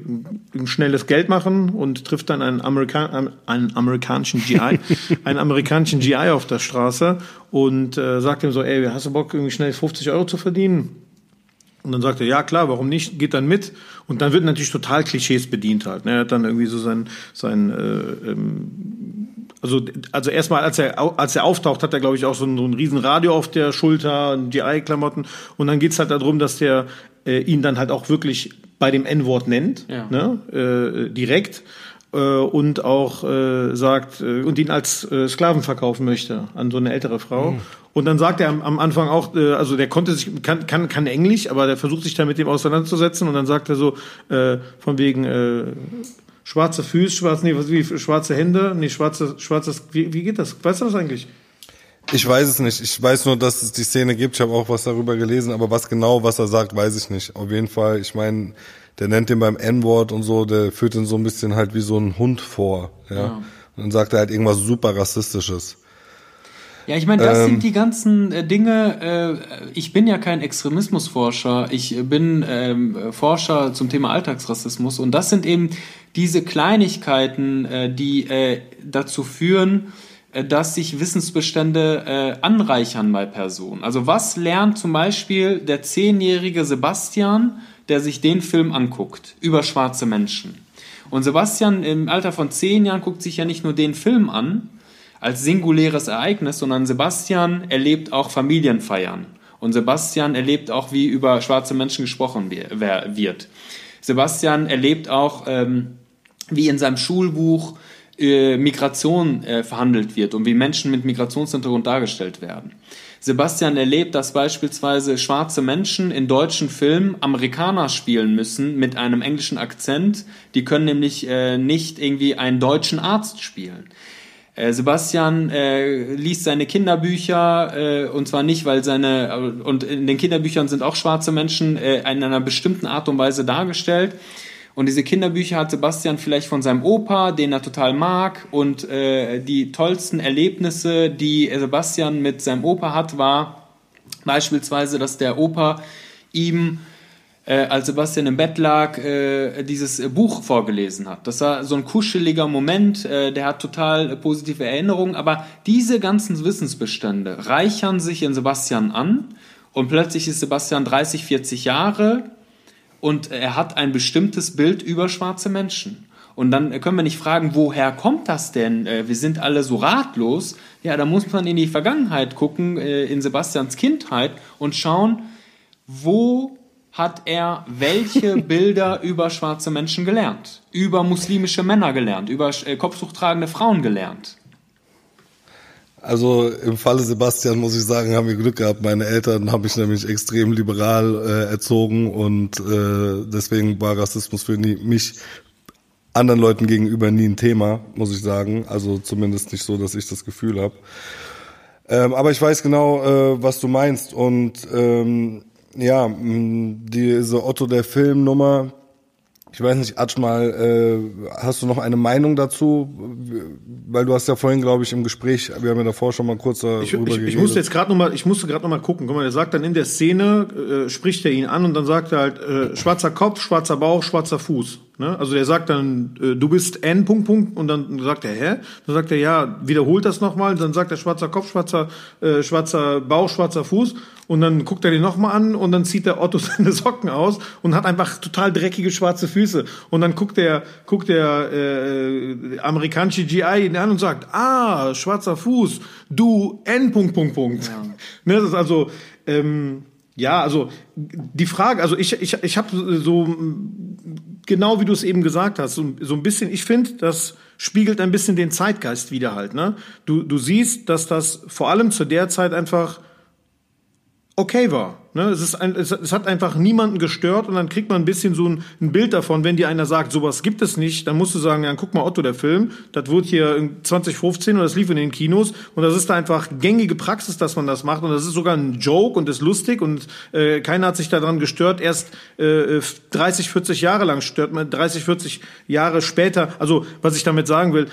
ein schnelles Geld machen und trifft dann einen, Amerikan einen amerikanischen GI, einen amerikanischen GI auf der Straße und äh, sagt ihm so, ey, hast du Bock, irgendwie schnell 50 Euro zu verdienen? Und dann sagt er, ja klar, warum nicht? Geht dann mit. Und dann wird natürlich total Klischees bedient halt. Ne? Er hat dann irgendwie so sein, sein äh, ähm, also, also erstmal, als er, als er auftaucht, hat er, glaube ich, auch so ein, so ein riesen Radio auf der Schulter, GI-Klamotten. Und dann geht's halt darum, dass der äh, ihn dann halt auch wirklich bei dem N-Wort nennt, ja. ne? äh, direkt äh, und auch äh, sagt äh, und ihn als äh, Sklaven verkaufen möchte an so eine ältere Frau. Mhm. Und dann sagt er am, am Anfang auch, äh, also der konnte sich, kann, kann, kann Englisch, aber der versucht sich da mit dem auseinanderzusetzen und dann sagt er so, äh, von wegen äh, schwarze Füße, schwarze, nee, was, wie, schwarze Hände, nee, schwarze, schwarzes, wie, wie geht das? Weißt du das eigentlich? Ich weiß es nicht. Ich weiß nur, dass es die Szene gibt. Ich habe auch was darüber gelesen, aber was genau, was er sagt, weiß ich nicht. Auf jeden Fall, ich meine, der nennt den beim N-Wort und so, der führt ihn so ein bisschen halt wie so ein Hund vor. Ja. ja. Und dann sagt er halt irgendwas super Rassistisches. Ja, ich meine, das ähm, sind die ganzen äh, Dinge. Äh, ich bin ja kein Extremismusforscher. Ich bin ähm, Forscher zum Thema Alltagsrassismus. Und das sind eben diese Kleinigkeiten, äh, die äh, dazu führen, äh, dass sich Wissensbestände äh, anreichern bei Personen. Also was lernt zum Beispiel der zehnjährige Sebastian, der sich den Film anguckt, über schwarze Menschen? Und Sebastian im Alter von zehn Jahren guckt sich ja nicht nur den Film an als singuläres Ereignis, sondern Sebastian erlebt auch Familienfeiern. Und Sebastian erlebt auch, wie über schwarze Menschen gesprochen wird. Sebastian erlebt auch, ähm, wie in seinem Schulbuch äh, Migration äh, verhandelt wird und wie Menschen mit Migrationshintergrund dargestellt werden. Sebastian erlebt, dass beispielsweise schwarze Menschen in deutschen Filmen Amerikaner spielen müssen mit einem englischen Akzent. Die können nämlich äh, nicht irgendwie einen deutschen Arzt spielen. Äh, Sebastian äh, liest seine Kinderbücher äh, und zwar nicht, weil seine und in den Kinderbüchern sind auch schwarze Menschen äh, in einer bestimmten Art und Weise dargestellt und diese Kinderbücher hat Sebastian vielleicht von seinem Opa, den er total mag. Und äh, die tollsten Erlebnisse, die Sebastian mit seinem Opa hat, war beispielsweise, dass der Opa ihm äh, als Sebastian im Bett lag, äh, dieses Buch vorgelesen hat. Das war so ein kuscheliger Moment, äh, der hat total positive Erinnerungen, aber diese ganzen Wissensbestände reichern sich in Sebastian an und plötzlich ist Sebastian 30, 40 Jahre und er hat ein bestimmtes Bild über schwarze Menschen. Und dann können wir nicht fragen, woher kommt das denn? Äh, wir sind alle so ratlos. Ja, da muss man in die Vergangenheit gucken, äh, in Sebastians Kindheit und schauen, wo hat er welche Bilder über schwarze Menschen gelernt? Über muslimische Männer gelernt? Über äh, kopftuchtragende Frauen gelernt? Also im Falle Sebastian muss ich sagen, haben wir Glück gehabt. Meine Eltern haben mich nämlich extrem liberal äh, erzogen und äh, deswegen war Rassismus für nie, mich anderen Leuten gegenüber nie ein Thema, muss ich sagen. Also zumindest nicht so, dass ich das Gefühl habe. Ähm, aber ich weiß genau, äh, was du meinst und ähm, ja, diese Otto der Filmnummer, ich weiß nicht, Atschmal, äh, hast du noch eine Meinung dazu? Weil du hast ja vorhin, glaube ich, im Gespräch, wir haben ja davor schon mal kurz darüber ich, ich, geredet. Ich musste jetzt gerade noch mal, ich musste gerade noch mal gucken. Guck mal, der sagt dann in der Szene, äh, spricht er ihn an und dann sagt er halt, äh, schwarzer Kopf, schwarzer Bauch, schwarzer Fuß. Ne? Also der sagt dann, äh, du bist N, Punkt, Punkt, und dann sagt er, hä? Dann sagt er, ja, wiederholt das nochmal, dann sagt er schwarzer Kopf, schwarzer, äh, schwarzer Bauch, schwarzer Fuß, und dann guckt er den nochmal an, und dann zieht der Otto seine Socken aus und hat einfach total dreckige schwarze Füße. Und dann guckt der, guckt der äh, amerikanische GI ihn an und sagt, ah, schwarzer Fuß, du N, Punkt, Punkt, Punkt. Ja. ne, das ist also, ähm, ja, also die Frage, also ich, ich, ich habe so genau wie du es eben gesagt hast, so, so ein bisschen, ich finde, das spiegelt ein bisschen den Zeitgeist wieder halt. Ne? Du, du siehst, dass das vor allem zu der Zeit einfach okay war. Ne? Es, ist ein, es, es, hat einfach niemanden gestört und dann kriegt man ein bisschen so ein, ein, Bild davon, wenn dir einer sagt, sowas gibt es nicht, dann musst du sagen, ja, guck mal Otto, der Film, das wurde hier in 2015 und das lief in den Kinos und das ist da einfach gängige Praxis, dass man das macht und das ist sogar ein Joke und ist lustig und äh, keiner hat sich daran gestört, erst äh, 30, 40 Jahre lang stört man, 30, 40 Jahre später, also was ich damit sagen will,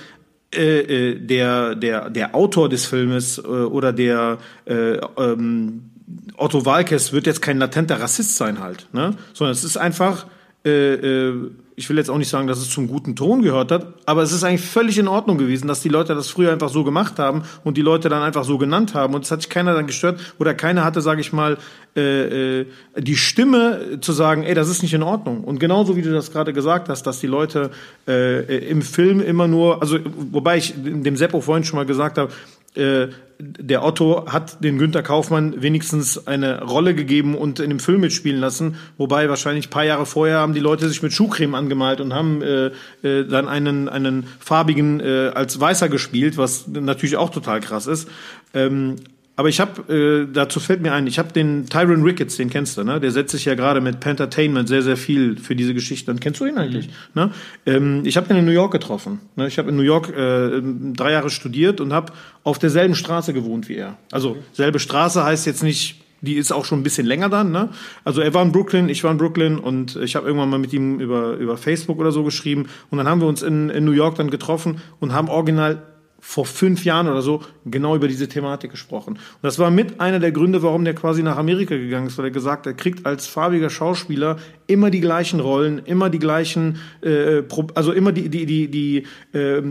äh, äh, der, der, der Autor des Filmes äh, oder der äh, ähm, Otto Walkes wird jetzt kein latenter Rassist sein halt, ne? sondern es ist einfach, äh, äh, ich will jetzt auch nicht sagen, dass es zum guten Ton gehört hat, aber es ist eigentlich völlig in Ordnung gewesen, dass die Leute das früher einfach so gemacht haben und die Leute dann einfach so genannt haben und es hat sich keiner dann gestört oder keiner hatte, sage ich mal, äh, äh, die Stimme zu sagen, ey, das ist nicht in Ordnung. Und genauso wie du das gerade gesagt hast, dass die Leute äh, im Film immer nur, also wobei ich dem Seppo vorhin schon mal gesagt habe, äh, der Otto hat den Günter Kaufmann wenigstens eine Rolle gegeben und in dem Film mitspielen lassen, wobei wahrscheinlich paar Jahre vorher haben die Leute sich mit Schuhcreme angemalt und haben äh, äh, dann einen einen farbigen äh, als Weißer gespielt, was natürlich auch total krass ist. Ähm, aber ich habe, äh, dazu fällt mir ein, ich habe den Tyron Ricketts, den kennst du, ne? Der setzt sich ja gerade mit Pentertainment sehr, sehr viel für diese Geschichte. Dann kennst du ihn eigentlich? Mhm. Ne? Ähm, ich habe ihn in New York getroffen. Ne? Ich habe in New York äh, drei Jahre studiert und habe auf derselben Straße gewohnt wie er. Also selbe Straße heißt jetzt nicht die ist auch schon ein bisschen länger dann. Ne? Also er war in Brooklyn, ich war in Brooklyn und ich habe irgendwann mal mit ihm über, über Facebook oder so geschrieben. Und dann haben wir uns in, in New York dann getroffen und haben original vor fünf Jahren oder so genau über diese Thematik gesprochen. Und das war mit einer der Gründe, warum der quasi nach Amerika gegangen ist, weil er gesagt, er kriegt als farbiger Schauspieler immer die gleichen Rollen, immer die gleichen, äh, also immer die die die die äh,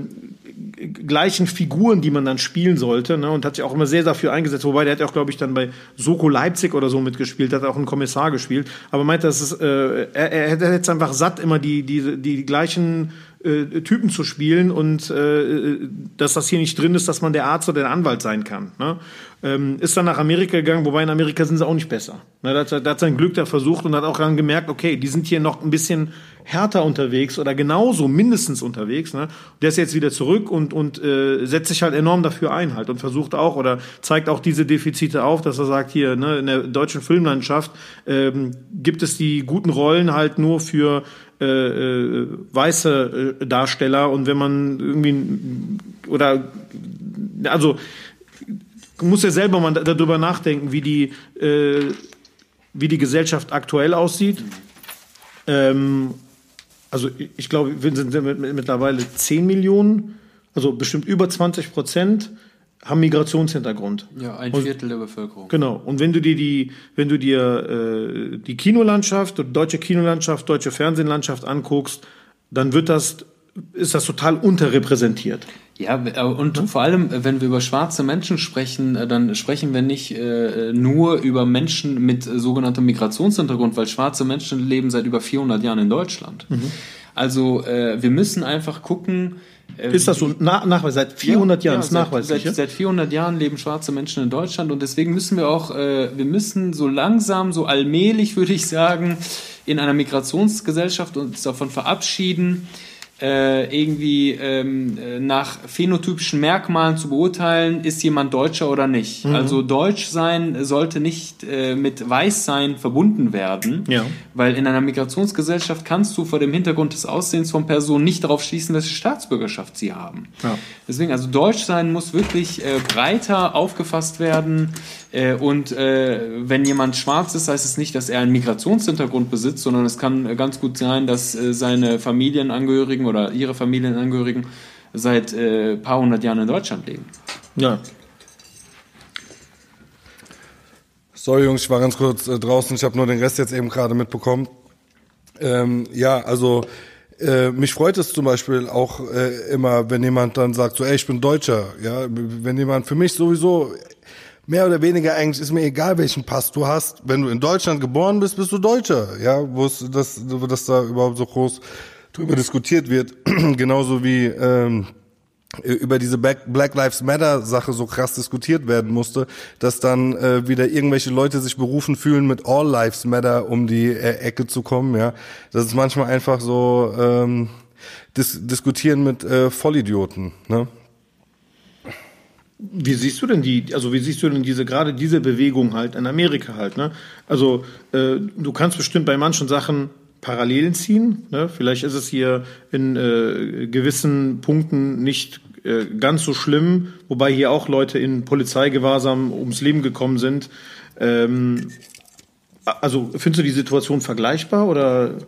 gleichen Figuren, die man dann spielen sollte, ne, und hat sich auch immer sehr dafür eingesetzt. Wobei der hat ja auch, glaube ich, dann bei Soko Leipzig oder so mitgespielt, hat auch einen Kommissar gespielt. Aber meinte, dass es, äh, er, er hätte jetzt einfach satt, immer die, die, die gleichen äh, Typen zu spielen und äh, dass das hier nicht drin ist, dass man der Arzt oder der Anwalt sein kann. Ne? Ähm, ist dann nach Amerika gegangen, wobei in Amerika sind sie auch nicht besser. Ne? Da, hat, da hat sein Glück da versucht und hat auch dann gemerkt, okay, die sind hier noch ein bisschen härter unterwegs oder genauso mindestens unterwegs. Ne? Der ist jetzt wieder zurück und, und äh, setzt sich halt enorm dafür ein halt und versucht auch oder zeigt auch diese Defizite auf, dass er sagt, hier ne, in der deutschen Filmlandschaft ähm, gibt es die guten Rollen halt nur für äh, äh, weiße äh, Darsteller und wenn man irgendwie oder also muss ja selber mal darüber nachdenken, wie die äh, wie die Gesellschaft aktuell aussieht. Ähm, also ich glaube, wir sind mittlerweile 10 Millionen, also bestimmt über 20 Prozent haben Migrationshintergrund. Ja, ein Viertel der Bevölkerung. Genau. Und wenn du dir die, wenn du dir äh, die Kinolandschaft, deutsche Kinolandschaft, deutsche Fernsehlandschaft anguckst, dann wird das, ist das total unterrepräsentiert. Ja, und mhm. vor allem, wenn wir über schwarze Menschen sprechen, äh, dann sprechen wir nicht äh, nur über Menschen mit sogenanntem Migrationshintergrund, weil schwarze Menschen leben seit über 400 Jahren in Deutschland. Mhm. Also äh, wir müssen einfach gucken, ist das so nach, nach seit 400 ja, Jahren? Ja, ist nachweislich, seit, seit, seit 400 Jahren leben schwarze Menschen in Deutschland und deswegen müssen wir auch, äh, wir müssen so langsam, so allmählich, würde ich sagen, in einer Migrationsgesellschaft uns davon verabschieden, irgendwie ähm, äh, nach phänotypischen Merkmalen zu beurteilen, ist jemand Deutscher oder nicht. Mhm. Also Deutsch sein sollte nicht äh, mit Weißsein verbunden werden, ja. weil in einer Migrationsgesellschaft kannst du vor dem Hintergrund des Aussehens von Personen nicht darauf schließen, welche Staatsbürgerschaft sie haben. Ja. Deswegen, also Deutsch sein muss wirklich äh, breiter aufgefasst werden. Äh, und äh, wenn jemand schwarz ist, heißt es nicht, dass er einen Migrationshintergrund besitzt, sondern es kann ganz gut sein, dass äh, seine Familienangehörigen oder ihre Familienangehörigen seit äh, paar hundert Jahren in Deutschland leben. Ja. Sorry Jungs, ich war ganz kurz äh, draußen, ich habe nur den Rest jetzt eben gerade mitbekommen. Ähm, ja, also äh, mich freut es zum Beispiel auch äh, immer, wenn jemand dann sagt, so, ey, ich bin Deutscher. Ja, wenn jemand für mich sowieso mehr oder weniger eigentlich ist mir egal, welchen Pass du hast. Wenn du in Deutschland geboren bist, bist du Deutscher. Ja, wo es das, das da überhaupt so groß drüber diskutiert wird, genauso wie ähm, über diese Black Lives Matter Sache so krass diskutiert werden musste, dass dann äh, wieder irgendwelche Leute sich berufen fühlen, mit All Lives Matter um die äh, Ecke zu kommen. Ja, das ist manchmal einfach so ähm, dis diskutieren mit äh, Vollidioten. Ne? Wie siehst du denn die, also wie siehst du denn diese, gerade diese Bewegung halt in Amerika halt, ne? Also, äh, du kannst bestimmt bei manchen Sachen Parallelen ziehen. Ne? Vielleicht ist es hier in äh, gewissen Punkten nicht äh, ganz so schlimm, wobei hier auch Leute in Polizeigewahrsam ums Leben gekommen sind. Ähm, also findest du die Situation vergleichbar oder?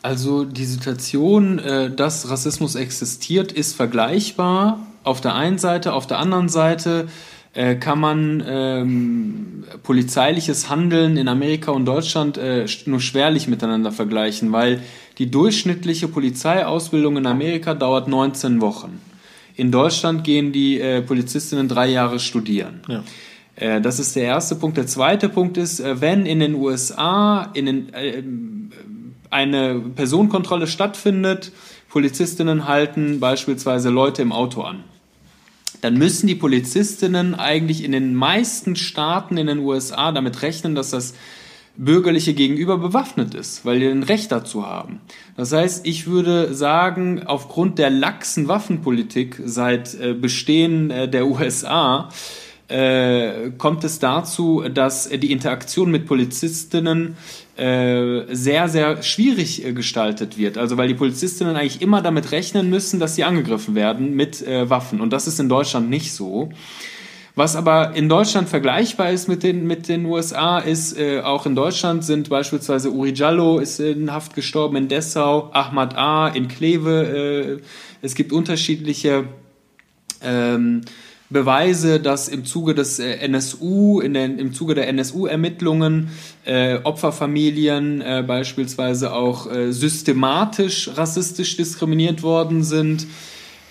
Also die Situation, äh, dass Rassismus existiert, ist vergleichbar auf der einen Seite, auf der anderen Seite äh, kann man ähm, polizeiliches Handeln in Amerika und Deutschland äh, nur schwerlich miteinander vergleichen, weil die durchschnittliche Polizeiausbildung in Amerika dauert 19 Wochen. In Deutschland gehen die äh, Polizistinnen drei Jahre studieren. Ja. Äh, das ist der erste Punkt. Der zweite Punkt ist, äh, wenn in den USA in den, äh, eine Personenkontrolle stattfindet, Polizistinnen halten beispielsweise Leute im Auto an dann müssen die Polizistinnen eigentlich in den meisten Staaten in den USA damit rechnen, dass das bürgerliche Gegenüber bewaffnet ist, weil die ein Recht dazu haben. Das heißt, ich würde sagen, aufgrund der laxen Waffenpolitik seit äh, Bestehen äh, der USA äh, kommt es dazu, dass die Interaktion mit Polizistinnen äh, sehr, sehr schwierig äh, gestaltet wird. Also weil die Polizistinnen eigentlich immer damit rechnen müssen, dass sie angegriffen werden mit Waffen. Und das ist in Deutschland nicht so. Was aber in Deutschland vergleichbar ist mit den, mit den USA, ist äh, auch in Deutschland sind beispielsweise Uri Jallo ist in Haft gestorben in Dessau, Ahmad A. in Kleve. Äh, es gibt unterschiedliche ähm, Beweise, dass im Zuge des äh, NSU, in den, im Zuge der NSU-Ermittlungen äh, Opferfamilien äh, beispielsweise auch äh, systematisch rassistisch diskriminiert worden sind.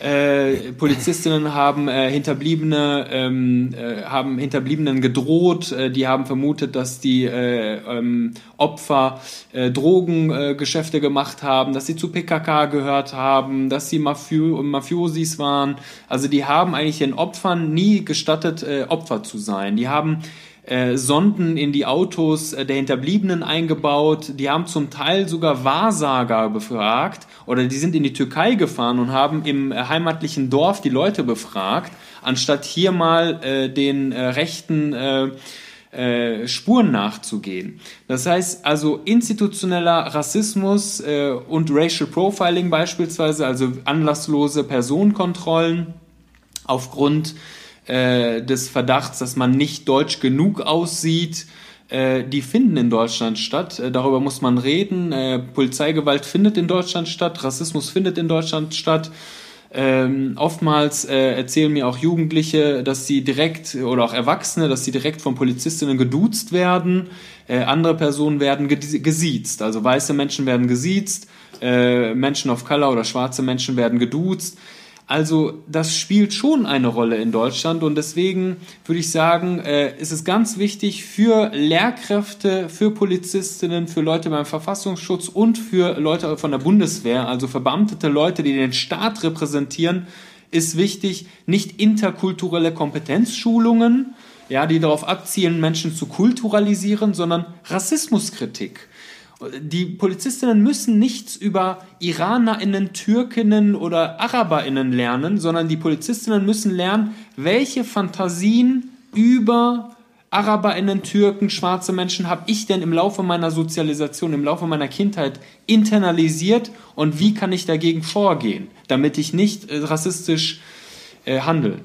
Äh, Polizistinnen haben äh, Hinterbliebene ähm, äh, haben Hinterbliebenen gedroht. Äh, die haben vermutet, dass die äh, ähm, Opfer äh, Drogengeschäfte gemacht haben, dass sie zu PKK gehört haben, dass sie Mafio Mafiosis waren. Also die haben eigentlich den Opfern nie gestattet, äh, Opfer zu sein. Die haben äh, Sonden in die Autos äh, der Hinterbliebenen eingebaut. Die haben zum Teil sogar Wahrsager befragt oder die sind in die Türkei gefahren und haben im äh, heimatlichen Dorf die Leute befragt, anstatt hier mal äh, den äh, rechten äh, äh, Spuren nachzugehen. Das heißt also institutioneller Rassismus äh, und Racial Profiling beispielsweise, also anlasslose Personenkontrollen aufgrund äh, des Verdachts, dass man nicht deutsch genug aussieht, äh, die finden in Deutschland statt. Äh, darüber muss man reden. Äh, Polizeigewalt findet in Deutschland statt, Rassismus findet in Deutschland statt. Ähm, oftmals äh, erzählen mir auch Jugendliche, dass sie direkt oder auch Erwachsene, dass sie direkt von Polizistinnen geduzt werden. Andere Personen werden gesiezt. Also weiße Menschen werden gesiezt, Menschen of Color oder schwarze Menschen werden geduzt. Also das spielt schon eine Rolle in Deutschland und deswegen würde ich sagen, äh, ist es ganz wichtig für Lehrkräfte, für Polizistinnen, für Leute beim Verfassungsschutz und für Leute von der Bundeswehr, also verbeamtete Leute, die den Staat repräsentieren, ist wichtig, nicht interkulturelle Kompetenzschulungen, ja, die darauf abzielen, Menschen zu kulturalisieren, sondern Rassismuskritik die Polizistinnen müssen nichts über IranerInnen, Türkinnen oder AraberInnen lernen, sondern die Polizistinnen müssen lernen, welche Fantasien über AraberInnen, Türken, schwarze Menschen habe ich denn im Laufe meiner Sozialisation, im Laufe meiner Kindheit internalisiert und wie kann ich dagegen vorgehen, damit ich nicht äh, rassistisch äh, handle.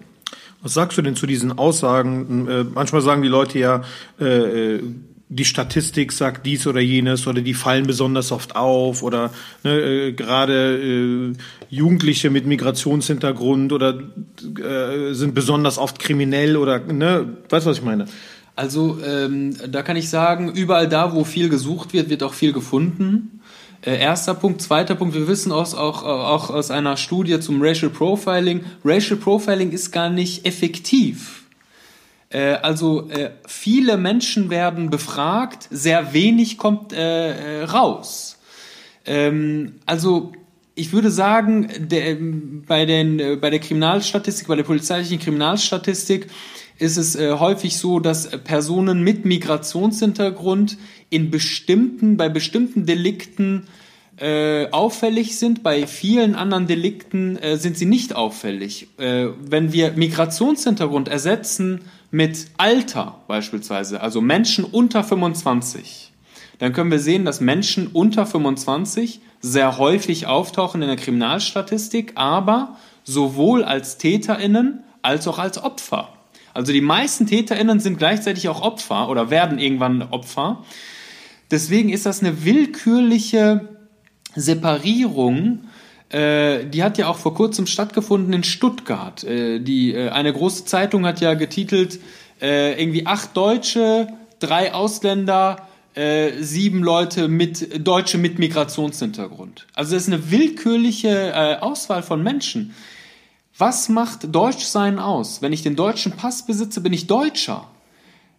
Was sagst du denn zu diesen Aussagen? Äh, manchmal sagen die Leute ja, äh, äh die Statistik sagt dies oder jenes oder die fallen besonders oft auf oder ne, äh, gerade äh, Jugendliche mit Migrationshintergrund oder äh, sind besonders oft kriminell oder ne, weißt du was ich meine? Also ähm, da kann ich sagen, überall da, wo viel gesucht wird, wird auch viel gefunden. Äh, erster Punkt, zweiter Punkt, wir wissen aus, auch, auch aus einer Studie zum Racial Profiling, Racial Profiling ist gar nicht effektiv äh, also äh, viele Menschen werden befragt, sehr wenig kommt äh, äh raus. Ähm, also ich würde sagen, der, bei, den, äh, bei der Kriminalstatistik, bei der polizeilichen Kriminalstatistik ist es äh, häufig so, dass Personen mit Migrationshintergrund in bestimmten, bei bestimmten Delikten äh, auffällig sind, bei vielen anderen Delikten äh, sind sie nicht auffällig. Äh, wenn wir Migrationshintergrund ersetzen mit Alter beispielsweise, also Menschen unter 25, dann können wir sehen, dass Menschen unter 25 sehr häufig auftauchen in der Kriminalstatistik, aber sowohl als Täterinnen als auch als Opfer. Also die meisten Täterinnen sind gleichzeitig auch Opfer oder werden irgendwann Opfer. Deswegen ist das eine willkürliche Separierung äh, die hat ja auch vor kurzem stattgefunden in Stuttgart. Äh, die, äh, eine große Zeitung hat ja getitelt, äh, irgendwie acht Deutsche, drei Ausländer, äh, sieben Leute mit, Deutsche mit Migrationshintergrund. Also das ist eine willkürliche äh, Auswahl von Menschen. Was macht Deutschsein aus? Wenn ich den deutschen Pass besitze, bin ich Deutscher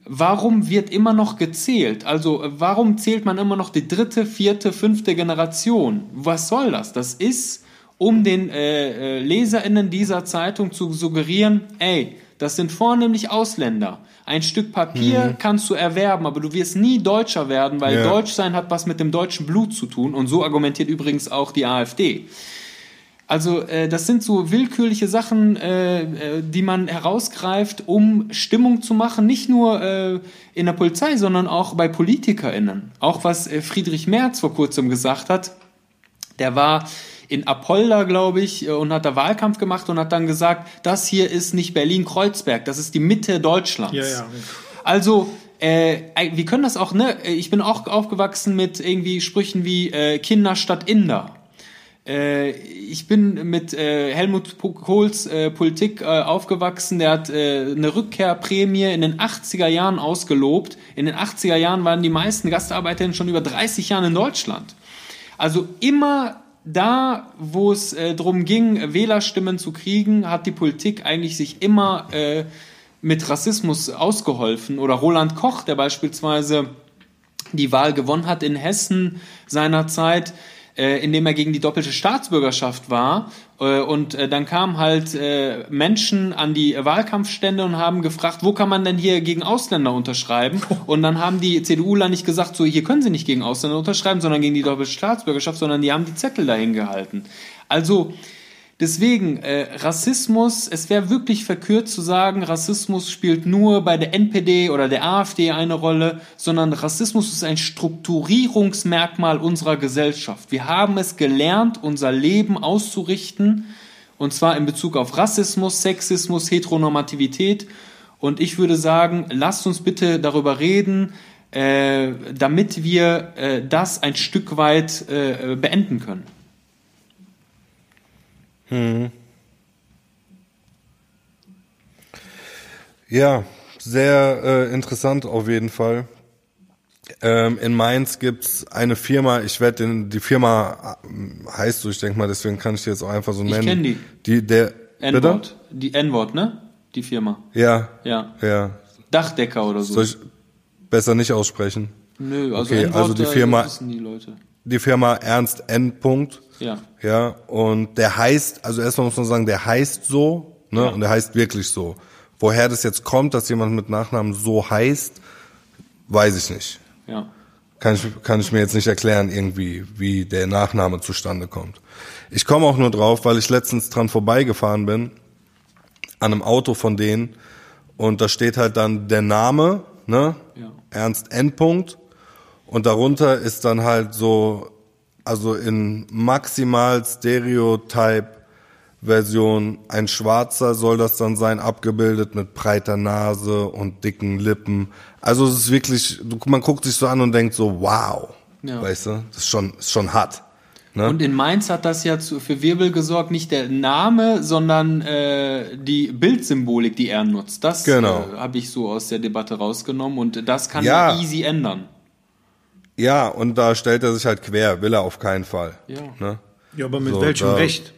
warum wird immer noch gezählt? Also warum zählt man immer noch die dritte, vierte, fünfte Generation? Was soll das? Das ist, um den äh, äh Leserinnen dieser Zeitung zu suggerieren, ey, das sind vornehmlich Ausländer. Ein Stück Papier mhm. kannst du erwerben, aber du wirst nie Deutscher werden, weil ja. Deutschsein hat was mit dem deutschen Blut zu tun. Und so argumentiert übrigens auch die AfD. Also äh, das sind so willkürliche Sachen, äh, äh, die man herausgreift, um Stimmung zu machen, nicht nur äh, in der Polizei, sondern auch bei PolitikerInnen. Auch was äh, Friedrich Merz vor kurzem gesagt hat, der war in Apolda, glaube ich, äh, und hat da Wahlkampf gemacht und hat dann gesagt, das hier ist nicht Berlin-Kreuzberg, das ist die Mitte Deutschlands. Ja, ja. Also äh, wir können das auch, ne? Ich bin auch aufgewachsen mit irgendwie Sprüchen wie äh, Kinder statt Inder. Äh, ich bin mit äh, Helmut Kohls äh, Politik aufgewachsen. Der hat eine Rückkehrprämie in den 80er Jahren ausgelobt. In den 80er Jahren waren die meisten Gastarbeiterinnen schon über 30 Jahre in Deutschland. Also immer da, wo es äh, darum ging, Wählerstimmen zu kriegen, hat die Politik eigentlich sich immer äh, mit Rassismus ausgeholfen. Oder Roland Koch, der beispielsweise die Wahl gewonnen hat in Hessen seinerzeit, äh, indem er gegen die doppelte Staatsbürgerschaft war. Äh, und äh, dann kamen halt äh, Menschen an die Wahlkampfstände und haben gefragt, wo kann man denn hier gegen Ausländer unterschreiben? Und dann haben die CDUler nicht gesagt, so hier können sie nicht gegen Ausländer unterschreiben, sondern gegen die doppelte Staatsbürgerschaft, sondern die haben die Zettel dahin gehalten. Also Deswegen, äh, Rassismus, es wäre wirklich verkürzt zu sagen, Rassismus spielt nur bei der NPD oder der AfD eine Rolle, sondern Rassismus ist ein Strukturierungsmerkmal unserer Gesellschaft. Wir haben es gelernt, unser Leben auszurichten, und zwar in Bezug auf Rassismus, Sexismus, Heteronormativität. Und ich würde sagen, lasst uns bitte darüber reden, äh, damit wir äh, das ein Stück weit äh, beenden können. Hm. Ja, sehr äh, interessant auf jeden Fall. Ähm, in Mainz gibt's eine Firma, ich werde die Firma äh, heißt so, ich denke mal, deswegen kann ich die jetzt auch einfach so nennen. Ich kenne die. Die, der, N-Wort. Die N-Wort, ne? Die Firma. Ja. Ja. Ja. Dachdecker oder so. Soll ich besser nicht aussprechen? Nö, also okay, also die Firma, die Leute. Die Firma Ernst N. Punkt. Ja. Ja, und der heißt, also erstmal muss man sagen, der heißt so, ne? Ja. Und der heißt wirklich so. Woher das jetzt kommt, dass jemand mit Nachnamen so heißt, weiß ich nicht. Ja. Kann ich, kann ich mir jetzt nicht erklären, irgendwie, wie der Nachname zustande kommt. Ich komme auch nur drauf, weil ich letztens dran vorbeigefahren bin, an einem Auto von denen, und da steht halt dann der Name, ne? Ja. Ernst N. Und darunter ist dann halt so also in maximal Stereotype-Version, ein Schwarzer soll das dann sein, abgebildet mit breiter Nase und dicken Lippen. Also es ist wirklich, man guckt sich so an und denkt so, wow, ja. weißt du, das ist schon, ist schon hart. Ne? Und in Mainz hat das ja zu, für Wirbel gesorgt, nicht der Name, sondern äh, die Bildsymbolik, die er nutzt. Das genau. äh, habe ich so aus der Debatte rausgenommen und das kann ja easy ändern. Ja, und da stellt er sich halt quer, will er auf keinen Fall. Ja, ne? ja aber mit so, welchem da, Recht?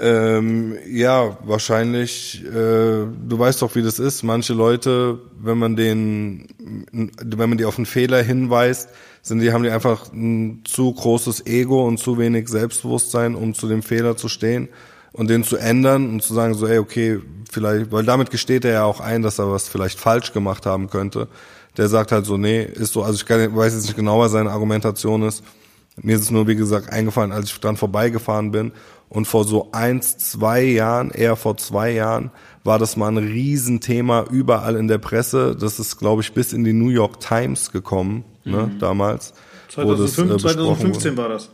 Ähm, ja, wahrscheinlich, äh, du weißt doch, wie das ist. Manche Leute, wenn man den, wenn man die auf einen Fehler hinweist, sind die, haben die einfach ein zu großes Ego und zu wenig Selbstbewusstsein, um zu dem Fehler zu stehen und den zu ändern und zu sagen so, ey, okay, vielleicht, weil damit gesteht er ja auch ein, dass er was vielleicht falsch gemacht haben könnte der sagt halt so, nee, ist so, also ich kann, weiß jetzt nicht genau, was seine Argumentation ist. Mir ist es nur, wie gesagt, eingefallen, als ich dran vorbeigefahren bin. Und vor so eins, zwei Jahren, eher vor zwei Jahren, war das mal ein Riesenthema überall in der Presse. Das ist, glaube ich, bis in die New York Times gekommen, ne, mhm. damals. 2005, das, äh, 2015 war das,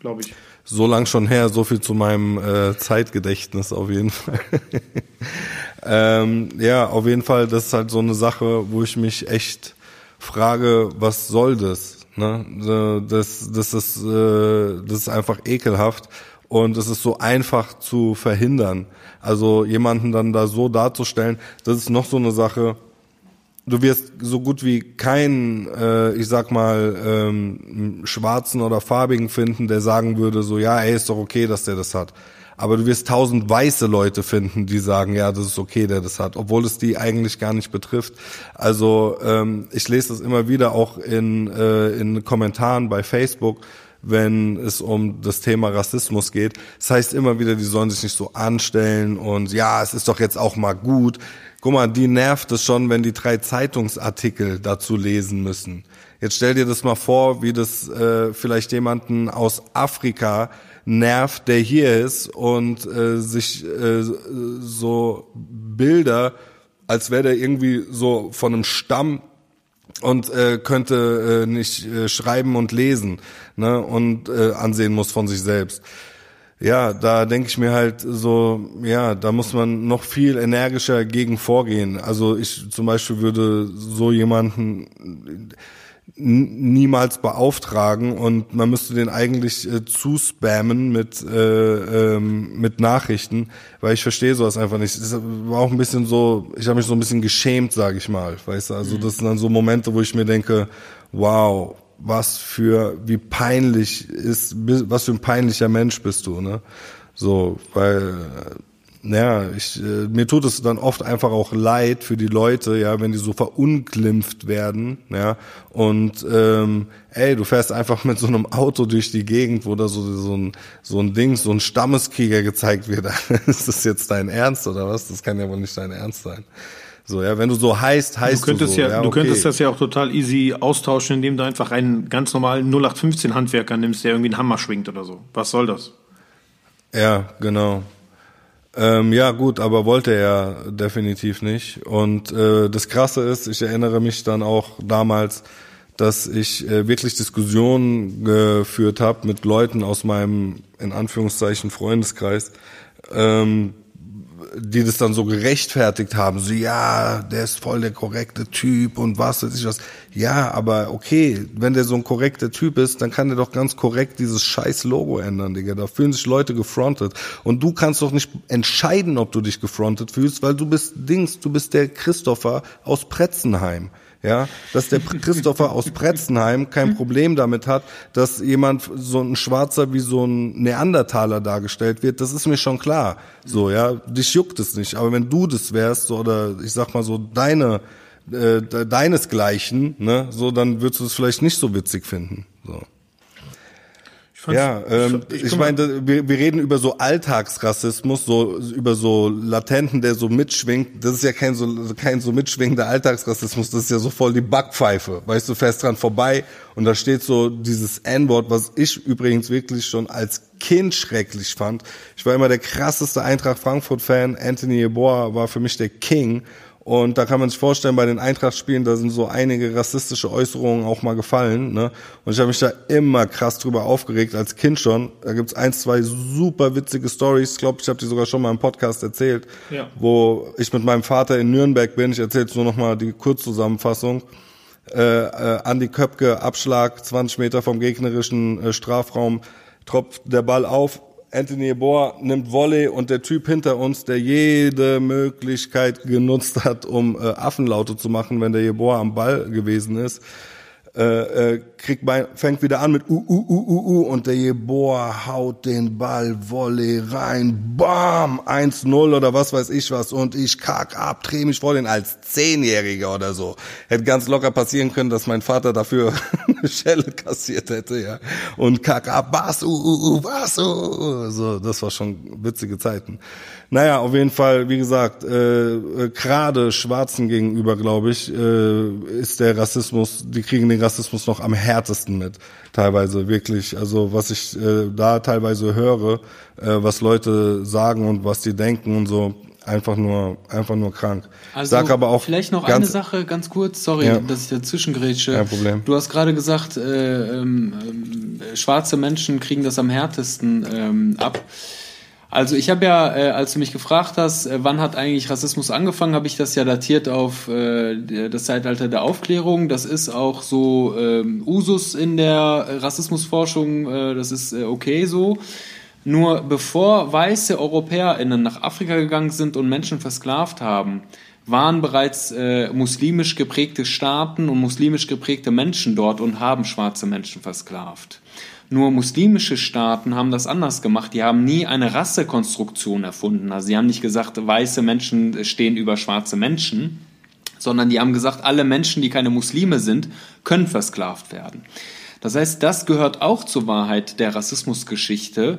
glaube ich. So lang schon her, so viel zu meinem äh, Zeitgedächtnis auf jeden Fall. Ähm, ja, auf jeden Fall, das ist halt so eine Sache, wo ich mich echt frage, was soll das? Ne? Das, das, ist, äh, das ist einfach ekelhaft und es ist so einfach zu verhindern. Also jemanden dann da so darzustellen, das ist noch so eine Sache. Du wirst so gut wie keinen, äh, ich sag mal, ähm, schwarzen oder farbigen finden, der sagen würde, so ja, ey, ist doch okay, dass der das hat aber du wirst tausend weiße Leute finden, die sagen, ja, das ist okay, der das hat, obwohl es die eigentlich gar nicht betrifft. Also ähm, ich lese das immer wieder auch in, äh, in Kommentaren bei Facebook, wenn es um das Thema Rassismus geht. Das heißt immer wieder, die sollen sich nicht so anstellen und ja, es ist doch jetzt auch mal gut. Guck mal, die nervt es schon, wenn die drei Zeitungsartikel dazu lesen müssen. Jetzt stell dir das mal vor, wie das äh, vielleicht jemanden aus Afrika nervt, der hier ist und äh, sich äh, so Bilder, als wäre der irgendwie so von einem Stamm und äh, könnte äh, nicht äh, schreiben und lesen ne, und äh, ansehen muss von sich selbst. Ja, da denke ich mir halt so, ja, da muss man noch viel energischer gegen vorgehen. Also ich zum Beispiel würde so jemanden niemals beauftragen und man müsste den eigentlich äh, zuspammen mit äh, ähm, mit Nachrichten, weil ich verstehe sowas einfach nicht. Das war auch ein bisschen so, ich habe mich so ein bisschen geschämt, sage ich mal, weißt du. Also mhm. das sind dann so Momente, wo ich mir denke, wow, was für, wie peinlich ist, was für ein peinlicher Mensch bist du, ne? So, weil, ja, ich, äh, mir tut es dann oft einfach auch leid für die Leute, ja, wenn die so verunglimpft werden, ja, und ähm, ey, du fährst einfach mit so einem Auto durch die Gegend, wo da so, so ein so ein Ding, so ein Stammeskrieger gezeigt wird. ist das jetzt dein Ernst oder was? Das kann ja wohl nicht dein Ernst sein. So, ja, wenn du so heißt, heißt du könntest du so. Ja, du okay. könntest das ja auch total easy austauschen, indem du einfach einen ganz normalen 0815 Handwerker nimmst, der irgendwie einen Hammer schwingt oder so. Was soll das? Ja, genau. Ähm, ja, gut, aber wollte er definitiv nicht. Und äh, das Krasse ist, ich erinnere mich dann auch damals, dass ich äh, wirklich Diskussionen geführt habe mit Leuten aus meinem, in Anführungszeichen, Freundeskreis, ähm, die das dann so gerechtfertigt haben, so ja, der ist voll der korrekte Typ und was weiß ich was. Ja, aber okay, wenn der so ein korrekter Typ ist, dann kann der doch ganz korrekt dieses scheiß Logo ändern, Digga. Da fühlen sich Leute gefrontet. Und du kannst doch nicht entscheiden, ob du dich gefrontet fühlst, weil du bist Dings, du bist der Christopher aus Pretzenheim ja, dass der Christopher aus Pretzenheim kein Problem damit hat, dass jemand so ein Schwarzer wie so ein Neandertaler dargestellt wird, das ist mir schon klar. So, ja, dich juckt es nicht. Aber wenn du das wärst, so, oder ich sag mal so deine äh, deinesgleichen, ne, so, dann würdest du es vielleicht nicht so witzig finden. So. Ja, ähm, ich, ich meine, wir, wir reden über so Alltagsrassismus, so über so latenten, der so mitschwingt. Das ist ja kein so kein so mitschwingender Alltagsrassismus. Das ist ja so voll die Backpfeife. Weißt du, fährst dran vorbei und da steht so dieses N-Wort, was ich übrigens wirklich schon als Kind schrecklich fand. Ich war immer der krasseste Eintracht Frankfurt-Fan. Anthony Yeboah war für mich der King und da kann man sich vorstellen, bei den Eintracht-Spielen, da sind so einige rassistische Äußerungen auch mal gefallen. Ne? Und ich habe mich da immer krass drüber aufgeregt, als Kind schon. Da gibt's ein, zwei super witzige Stories. Ich glaube, ich habe die sogar schon mal im Podcast erzählt, ja. wo ich mit meinem Vater in Nürnberg bin. Ich erzähle jetzt nur noch mal die Kurzzusammenfassung. Äh, äh, Andi Köpke, Abschlag, 20 Meter vom gegnerischen äh, Strafraum, tropft der Ball auf, Anthony Bohr nimmt Volley und der Typ hinter uns, der jede Möglichkeit genutzt hat, um äh, Affenlaute zu machen, wenn der Jeboa am Ball gewesen ist, äh, äh, kriegt bei, fängt wieder an mit uh, uh, uh, uh, uh und der Jeboa haut den Ball Volley rein, bam, 1-0 oder was weiß ich was und ich kack ab, dreh mich vor den als Zehnjähriger oder so. Hätte ganz locker passieren können, dass mein Vater dafür eine Schelle kassiert hätte, ja. Und kack ab, was, uh, uh, uh, was, uh, uh. So, das war schon witzige Zeiten. Naja, auf jeden Fall, wie gesagt, äh, äh, gerade Schwarzen gegenüber, glaube ich, äh, ist der Rassismus, die kriegen den Rassismus noch am härtesten mit, teilweise wirklich. Also was ich äh, da teilweise höre, äh, was Leute sagen und was die denken und so, einfach nur, einfach nur krank. Also Sag aber auch vielleicht noch eine Sache ganz kurz, sorry, ja. dass ich dazwischen grätsche. Kein Problem. Du hast gerade gesagt, äh, ähm, äh, schwarze Menschen kriegen das am härtesten ähm, ab. Also ich habe ja, äh, als du mich gefragt hast, äh, wann hat eigentlich Rassismus angefangen, habe ich das ja datiert auf äh, das Zeitalter der Aufklärung. Das ist auch so ähm, Usus in der Rassismusforschung, äh, das ist äh, okay so. Nur bevor weiße EuropäerInnen nach Afrika gegangen sind und Menschen versklavt haben, waren bereits äh, muslimisch geprägte Staaten und muslimisch geprägte Menschen dort und haben schwarze Menschen versklavt. Nur muslimische Staaten haben das anders gemacht. Die haben nie eine Rassekonstruktion erfunden. Also sie haben nicht gesagt, weiße Menschen stehen über schwarze Menschen, sondern die haben gesagt, alle Menschen, die keine Muslime sind, können versklavt werden. Das heißt, das gehört auch zur Wahrheit der Rassismusgeschichte,